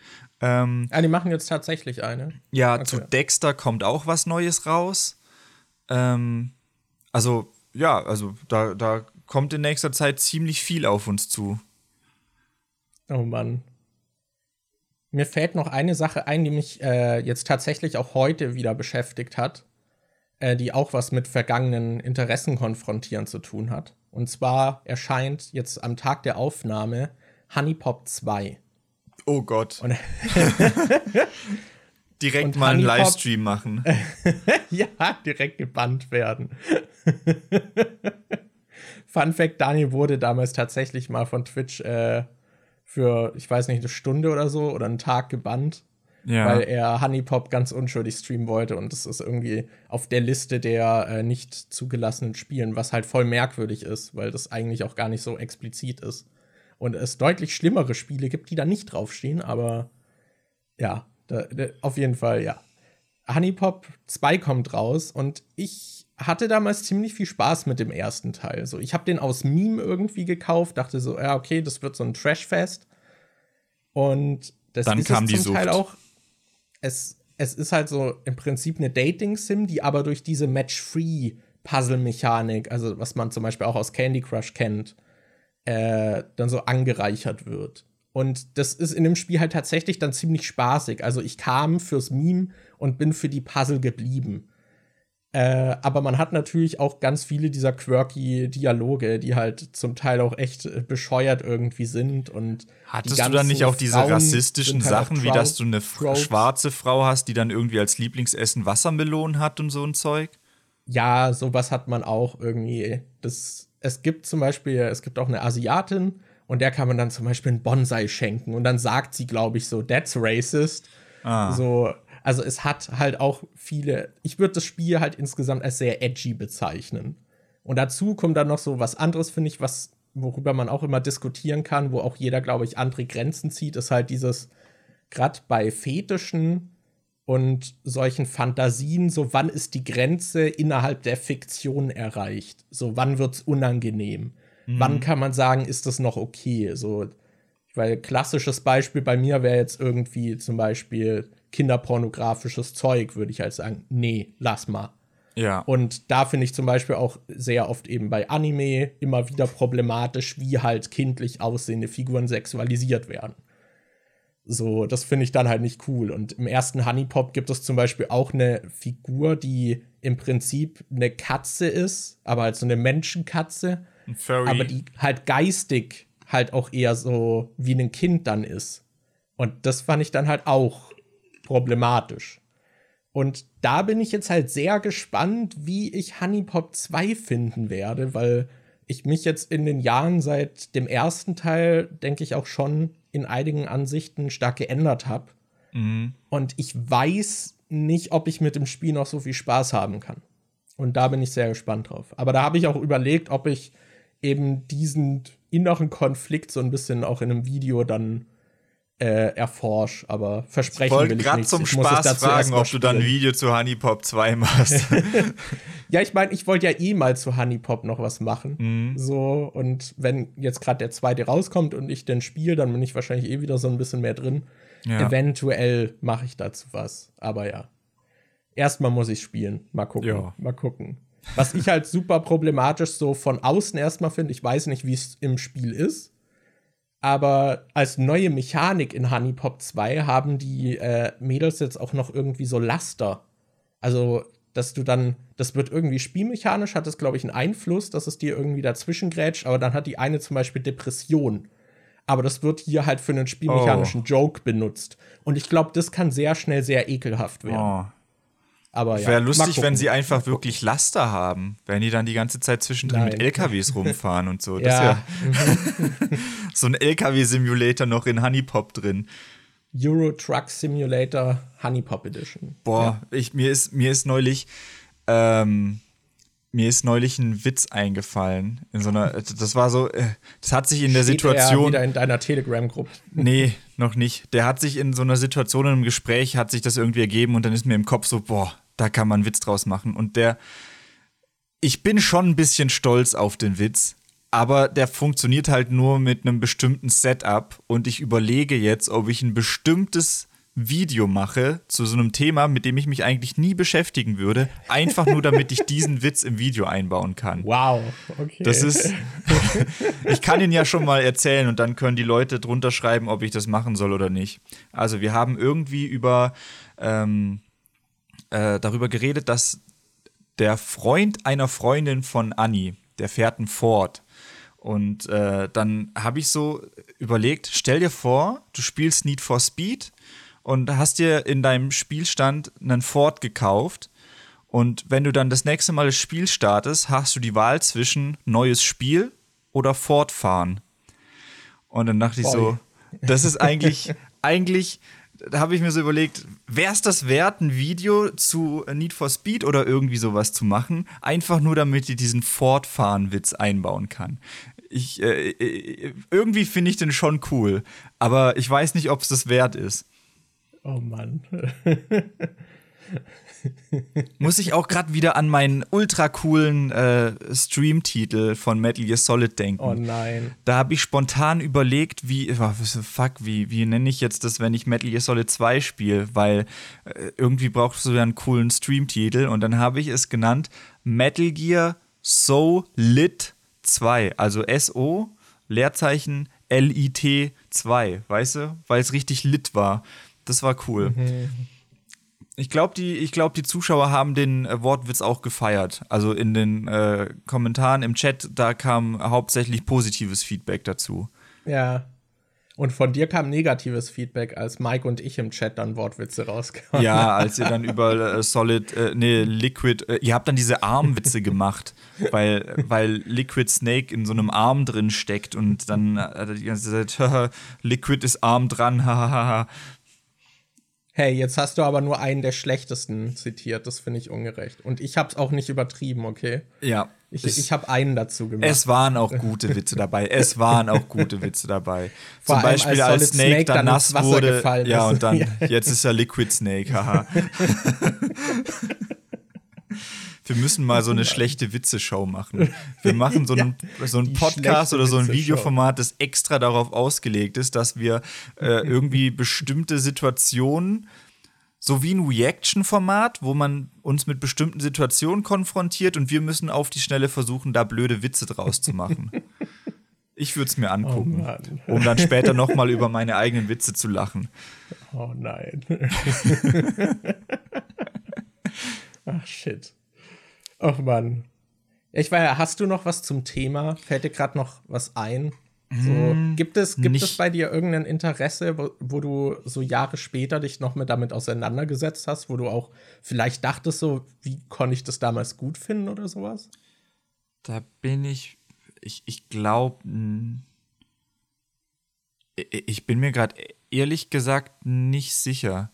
Ähm, ja, die machen jetzt tatsächlich eine. Ja, okay. zu Dexter kommt auch was Neues raus. Ähm, also, ja, also da, da kommt in nächster Zeit ziemlich viel auf uns zu. Oh Mann. Mir fällt noch eine Sache ein, die mich äh, jetzt tatsächlich auch heute wieder beschäftigt hat, äh, die auch was mit vergangenen Interessen konfrontieren zu tun hat. Und zwar erscheint jetzt am Tag der Aufnahme Honeypop 2. Oh Gott. Und direkt und mal einen Livestream machen. ja, direkt gebannt werden. Fun Fact: Daniel wurde damals tatsächlich mal von Twitch äh, für, ich weiß nicht, eine Stunde oder so oder einen Tag gebannt. Ja. Weil er Honeypop ganz unschuldig streamen wollte und das ist irgendwie auf der Liste der äh, nicht zugelassenen Spielen, was halt voll merkwürdig ist, weil das eigentlich auch gar nicht so explizit ist. Und es deutlich schlimmere Spiele gibt, die da nicht draufstehen, aber ja, da, da, auf jeden Fall, ja. Honeypop 2 kommt raus und ich hatte damals ziemlich viel Spaß mit dem ersten Teil. So, ich habe den aus Meme irgendwie gekauft, dachte so, ja, okay, das wird so ein Trashfest. Und das Dann ist kam es zum. Teil auch. Es, es ist halt so im Prinzip eine Dating-Sim, die aber durch diese Match-Free-Puzzle-Mechanik, also was man zum Beispiel auch aus Candy Crush kennt, äh, dann so angereichert wird. Und das ist in dem Spiel halt tatsächlich dann ziemlich spaßig. Also ich kam fürs Meme und bin für die Puzzle geblieben. Äh, aber man hat natürlich auch ganz viele dieser quirky Dialoge, die halt zum Teil auch echt äh, bescheuert irgendwie sind. Und Hattest du dann nicht auch diese Frauen rassistischen halt Sachen, wie dass du eine Tropes. schwarze Frau hast, die dann irgendwie als Lieblingsessen Wassermelonen hat und so ein Zeug? Ja, sowas hat man auch irgendwie. Das, es gibt zum Beispiel, es gibt auch eine Asiatin und der kann man dann zum Beispiel einen Bonsai schenken und dann sagt sie, glaube ich, so, that's racist. Ah. So, also es hat halt auch viele, ich würde das Spiel halt insgesamt als sehr edgy bezeichnen. Und dazu kommt dann noch so was anderes, finde ich, was, worüber man auch immer diskutieren kann, wo auch jeder, glaube ich, andere Grenzen zieht, ist halt dieses, gerade bei Fetischen und solchen Fantasien, so wann ist die Grenze innerhalb der Fiktion erreicht? So wann wird's unangenehm? Mhm. Wann kann man sagen, ist das noch okay? So, weil klassisches Beispiel bei mir wäre jetzt irgendwie zum Beispiel kinderpornografisches Zeug, würde ich halt sagen, nee, lass mal. Ja. Und da finde ich zum Beispiel auch sehr oft eben bei Anime immer wieder problematisch, wie halt kindlich aussehende Figuren sexualisiert werden. So, das finde ich dann halt nicht cool. Und im ersten Honeypop gibt es zum Beispiel auch eine Figur, die im Prinzip eine Katze ist, aber halt so eine Menschenkatze. Aber die halt geistig halt auch eher so wie ein Kind dann ist. Und das fand ich dann halt auch problematisch. Und da bin ich jetzt halt sehr gespannt, wie ich Honeypop 2 finden werde, weil ich mich jetzt in den Jahren seit dem ersten Teil, denke ich, auch schon in einigen Ansichten stark geändert habe. Mhm. Und ich weiß nicht, ob ich mit dem Spiel noch so viel Spaß haben kann. Und da bin ich sehr gespannt drauf. Aber da habe ich auch überlegt, ob ich eben diesen inneren Konflikt so ein bisschen auch in einem Video dann äh, erforsch, aber versprechen ich will ich grad nicht. zum ich Spaß fragen, ob du dann ein Video zu Honeypop 2 machst. ja, ich meine, ich wollte ja eh mal zu Honeypop noch was machen. Mhm. So, und wenn jetzt gerade der zweite rauskommt und ich den spiele, dann bin ich wahrscheinlich eh wieder so ein bisschen mehr drin. Ja. Eventuell mache ich dazu was. Aber ja. Erstmal muss ich spielen. Mal gucken. Ja. Mal gucken. Was ich halt super problematisch so von außen erstmal finde, ich weiß nicht, wie es im Spiel ist aber als neue Mechanik in Honeypop 2 haben die äh, Mädels jetzt auch noch irgendwie so Laster. Also, dass du dann, das wird irgendwie spielmechanisch, hat es, glaube ich, einen Einfluss, dass es dir irgendwie dazwischen grätscht, aber dann hat die eine zum Beispiel Depression. Aber das wird hier halt für einen spielmechanischen oh. Joke benutzt. Und ich glaube, das kann sehr schnell sehr ekelhaft werden. Oh. Aber ja, Wäre lustig, wenn sie einfach wirklich Laster haben, wenn die dann die ganze Zeit zwischendrin Nein. mit LKWs rumfahren und so. Das ja. so ein LKW-Simulator noch in Honeypop drin. Euro Truck Simulator Honeypop Edition. Boah, ja. ich, mir, ist, mir ist neulich ähm, mir ist neulich ein Witz eingefallen. In so einer, das war so, äh, das hat sich in der Steht Situation. Er wieder in deiner Telegram-Gruppe. Nee, noch nicht. Der hat sich in so einer Situation, in einem Gespräch, hat sich das irgendwie ergeben und dann ist mir im Kopf so, boah, da kann man einen Witz draus machen. Und der, ich bin schon ein bisschen stolz auf den Witz, aber der funktioniert halt nur mit einem bestimmten Setup und ich überlege jetzt, ob ich ein bestimmtes Video mache zu so einem Thema, mit dem ich mich eigentlich nie beschäftigen würde, einfach nur damit ich diesen Witz im Video einbauen kann. Wow, okay. Das ist, ich kann ihn ja schon mal erzählen und dann können die Leute drunter schreiben, ob ich das machen soll oder nicht. Also wir haben irgendwie über ähm, äh, darüber geredet, dass der Freund einer Freundin von Annie, der fährt ein Ford. Und äh, dann habe ich so überlegt, stell dir vor, du spielst Need for Speed und hast dir in deinem Spielstand einen Ford gekauft. Und wenn du dann das nächste Mal das Spiel startest, hast du die Wahl zwischen neues Spiel oder Fortfahren. Und dann dachte ich so, das ist eigentlich, eigentlich, da habe ich mir so überlegt, wäre es das wert, ein Video zu Need for Speed oder irgendwie sowas zu machen? Einfach nur, damit ich diesen Fortfahren-Witz einbauen kann. Ich, äh, äh irgendwie finde ich den schon cool, aber ich weiß nicht, ob es das wert ist. Oh Mann. Muss ich auch gerade wieder an meinen ultra coolen äh, Stream-Titel von Metal Gear Solid denken. Oh nein. Da habe ich spontan überlegt, wie, oh, fuck, wie, wie nenne ich jetzt das, wenn ich Metal Gear Solid 2 spiele? Weil äh, irgendwie brauchst du ja einen coolen Stream-Titel und dann habe ich es genannt Metal Gear So Lit 2. Also S-O, Leerzeichen L-I-T 2, weißt du? Weil es richtig lit war. Das war cool. Mhm. Ich glaube, die, glaub, die Zuschauer haben den äh, Wortwitz auch gefeiert. Also in den äh, Kommentaren im Chat, da kam hauptsächlich positives Feedback dazu. Ja. Und von dir kam negatives Feedback, als Mike und ich im Chat dann Wortwitze rauskamen. Ja, als ihr dann über äh, Solid, äh, nee, Liquid, äh, ihr habt dann diese Armwitze gemacht, weil, weil Liquid Snake in so einem Arm drin steckt und dann äh, die ganze Zeit, Liquid ist Arm dran, hahaha. Hey, jetzt hast du aber nur einen der schlechtesten zitiert. Das finde ich ungerecht. Und ich habe es auch nicht übertrieben, okay? Ja. Ich, ich habe einen dazu gemacht. Es waren auch gute Witze dabei. Es waren auch gute Witze dabei. Vor Zum Beispiel als, als Snake, Snake, dann nass wurde. Ja, und dann, jetzt ist er Liquid Snake, haha. Wir müssen mal so eine schlechte Witze-Show machen. Wir machen so einen, ja, so einen Podcast oder so ein Videoformat, das extra darauf ausgelegt ist, dass wir äh, irgendwie bestimmte Situationen so wie ein Reaction-Format, wo man uns mit bestimmten Situationen konfrontiert und wir müssen auf die Schnelle versuchen, da blöde Witze draus zu machen. Ich würde es mir angucken, oh um dann später nochmal über meine eigenen Witze zu lachen. Oh nein. Ach shit. Ach Mann. Ich war hast du noch was zum Thema? Fällt dir gerade noch was ein? So, mm, gibt es, gibt es bei dir irgendein Interesse, wo, wo, du so Jahre später dich noch mit damit auseinandergesetzt hast, wo du auch vielleicht dachtest, so, wie konnte ich das damals gut finden oder sowas? Da bin ich, ich, ich glaube, ich bin mir gerade ehrlich gesagt nicht sicher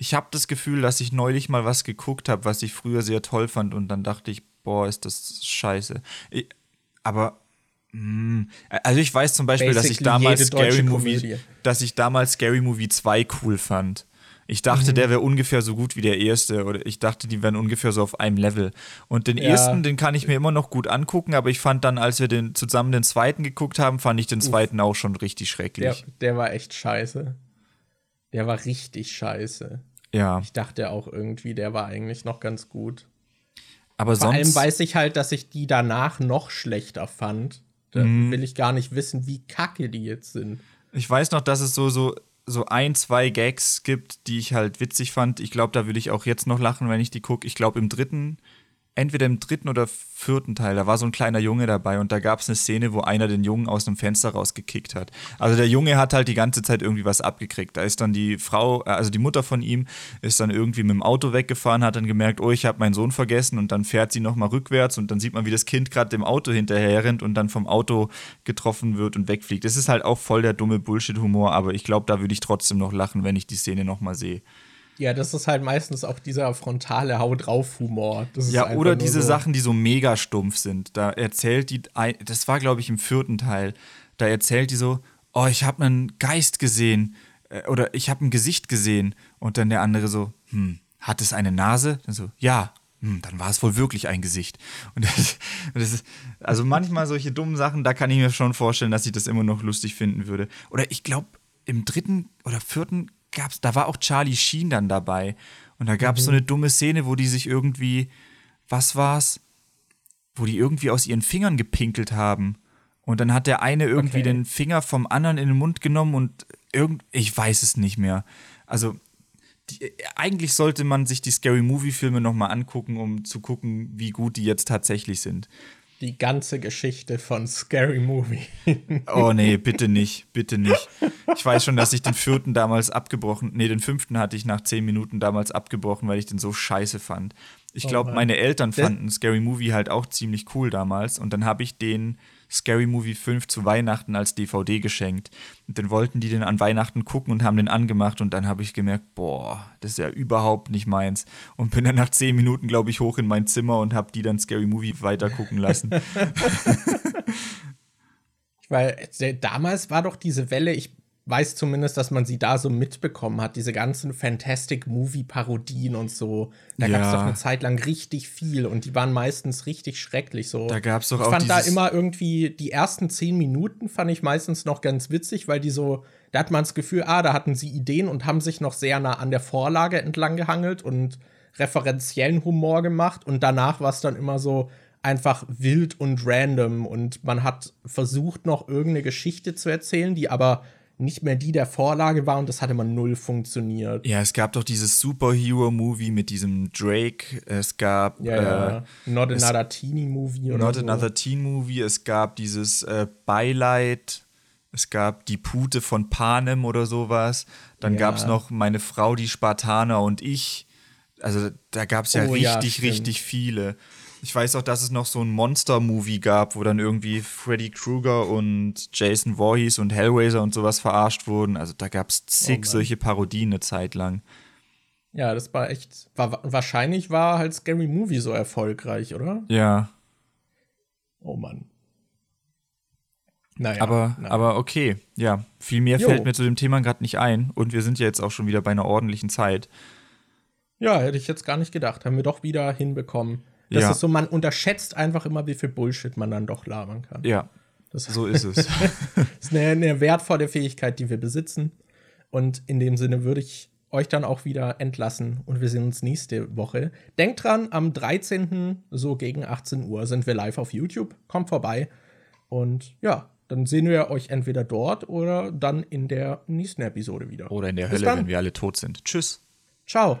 ich habe das Gefühl, dass ich neulich mal was geguckt habe, was ich früher sehr toll fand und dann dachte ich, boah, ist das scheiße. Ich, aber mh, hm, also ich weiß zum Beispiel, Basically dass ich damals Scary Movie, dass ich damals Scary Movie 2 cool fand. Ich dachte, mhm. der wäre ungefähr so gut wie der erste oder ich dachte, die wären ungefähr so auf einem Level. Und den ja. ersten, den kann ich mir immer noch gut angucken, aber ich fand dann, als wir den zusammen den zweiten geguckt haben, fand ich den zweiten Uff. auch schon richtig schrecklich. Der, der war echt scheiße. Der war richtig scheiße. Ja. Ich dachte auch irgendwie, der war eigentlich noch ganz gut. Aber Vor allem weiß ich halt, dass ich die danach noch schlechter fand. Da mhm. will ich gar nicht wissen, wie kacke die jetzt sind. Ich weiß noch, dass es so, so, so ein, zwei Gags gibt, die ich halt witzig fand. Ich glaube, da würde ich auch jetzt noch lachen, wenn ich die gucke. Ich glaube, im dritten entweder im dritten oder vierten Teil, da war so ein kleiner Junge dabei und da gab es eine Szene, wo einer den Jungen aus dem Fenster rausgekickt hat. Also der Junge hat halt die ganze Zeit irgendwie was abgekriegt. Da ist dann die Frau, äh, also die Mutter von ihm, ist dann irgendwie mit dem Auto weggefahren, hat dann gemerkt, oh, ich habe meinen Sohn vergessen und dann fährt sie nochmal rückwärts und dann sieht man, wie das Kind gerade dem Auto hinterher rennt und dann vom Auto getroffen wird und wegfliegt. Das ist halt auch voll der dumme Bullshit-Humor, aber ich glaube, da würde ich trotzdem noch lachen, wenn ich die Szene nochmal sehe. Ja, das ist halt meistens auch dieser frontale Hau drauf Humor. ja, oder diese so Sachen, die so mega stumpf sind. Da erzählt die, das war glaube ich im vierten Teil, da erzählt die so, oh, ich habe einen Geist gesehen äh, oder ich habe ein Gesicht gesehen und dann der andere so, hm, hat es eine Nase? Dann so, ja. Hm, dann war es wohl wirklich ein Gesicht. Und das, das ist, also manchmal solche dummen Sachen, da kann ich mir schon vorstellen, dass ich das immer noch lustig finden würde. Oder ich glaube, im dritten oder vierten gab's, da war auch Charlie Sheen dann dabei. Und da gab es mhm. so eine dumme Szene, wo die sich irgendwie, was war's? Wo die irgendwie aus ihren Fingern gepinkelt haben. Und dann hat der eine irgendwie okay. den Finger vom anderen in den Mund genommen und irgend, ich weiß es nicht mehr. Also, die, eigentlich sollte man sich die Scary Movie Filme nochmal angucken, um zu gucken, wie gut die jetzt tatsächlich sind die ganze Geschichte von Scary Movie. oh nee, bitte nicht, bitte nicht. Ich weiß schon, dass ich den vierten damals abgebrochen, nee, den fünften hatte ich nach zehn Minuten damals abgebrochen, weil ich den so scheiße fand. Ich glaube, oh meine Eltern fanden Scary Movie halt auch ziemlich cool damals und dann habe ich den Scary Movie 5 zu Weihnachten als DVD geschenkt. Und dann wollten die den an Weihnachten gucken und haben den angemacht und dann habe ich gemerkt, boah, das ist ja überhaupt nicht meins. Und bin dann nach zehn Minuten, glaube ich, hoch in mein Zimmer und habe die dann Scary Movie weiter gucken lassen. Weil äh, damals war doch diese Welle, ich weiß zumindest, dass man sie da so mitbekommen hat, diese ganzen Fantastic-Movie-Parodien und so. Da ja. gab es doch eine Zeit lang richtig viel und die waren meistens richtig schrecklich. So. Da gab es doch ich auch. Ich fand da immer irgendwie, die ersten zehn Minuten fand ich meistens noch ganz witzig, weil die so, da hat man das Gefühl, ah, da hatten sie Ideen und haben sich noch sehr nah an der Vorlage entlang gehangelt und referenziellen Humor gemacht und danach war es dann immer so, einfach wild und random und man hat versucht noch irgendeine Geschichte zu erzählen, die aber nicht mehr die der Vorlage war und das hatte man null funktioniert. Ja, es gab doch dieses Superhero-Movie mit diesem Drake. Es gab ja, ja. Äh, Not Another Teeny Movie oder Not so. Another Teen Movie. Es gab dieses äh, Beileid. Es gab die Pute von Panem oder sowas. Dann ja. gab es noch meine Frau, die Spartaner und ich. Also da gab es ja oh, richtig, ja, richtig viele. Ich weiß auch, dass es noch so ein Monster-Movie gab, wo dann irgendwie Freddy Krueger und Jason Voorhees und Hellraiser und sowas verarscht wurden. Also da gab es zig oh solche Parodien eine Zeit lang. Ja, das war echt. War, wahrscheinlich war halt Scary Movie so erfolgreich, oder? Ja. Oh Mann. Naja, aber, naja. aber okay, ja. Viel mehr jo. fällt mir zu dem Thema gerade nicht ein. Und wir sind ja jetzt auch schon wieder bei einer ordentlichen Zeit. Ja, hätte ich jetzt gar nicht gedacht. Haben wir doch wieder hinbekommen. Das ja. ist so, man unterschätzt einfach immer, wie viel Bullshit man dann doch labern kann. Ja. Das, so ist es. das ist eine, eine wertvolle Fähigkeit, die wir besitzen. Und in dem Sinne würde ich euch dann auch wieder entlassen und wir sehen uns nächste Woche. Denkt dran, am 13. so gegen 18 Uhr sind wir live auf YouTube. Kommt vorbei. Und ja, dann sehen wir euch entweder dort oder dann in der nächsten Episode wieder. Oder in der Hölle, wenn wir alle tot sind. Tschüss. Ciao.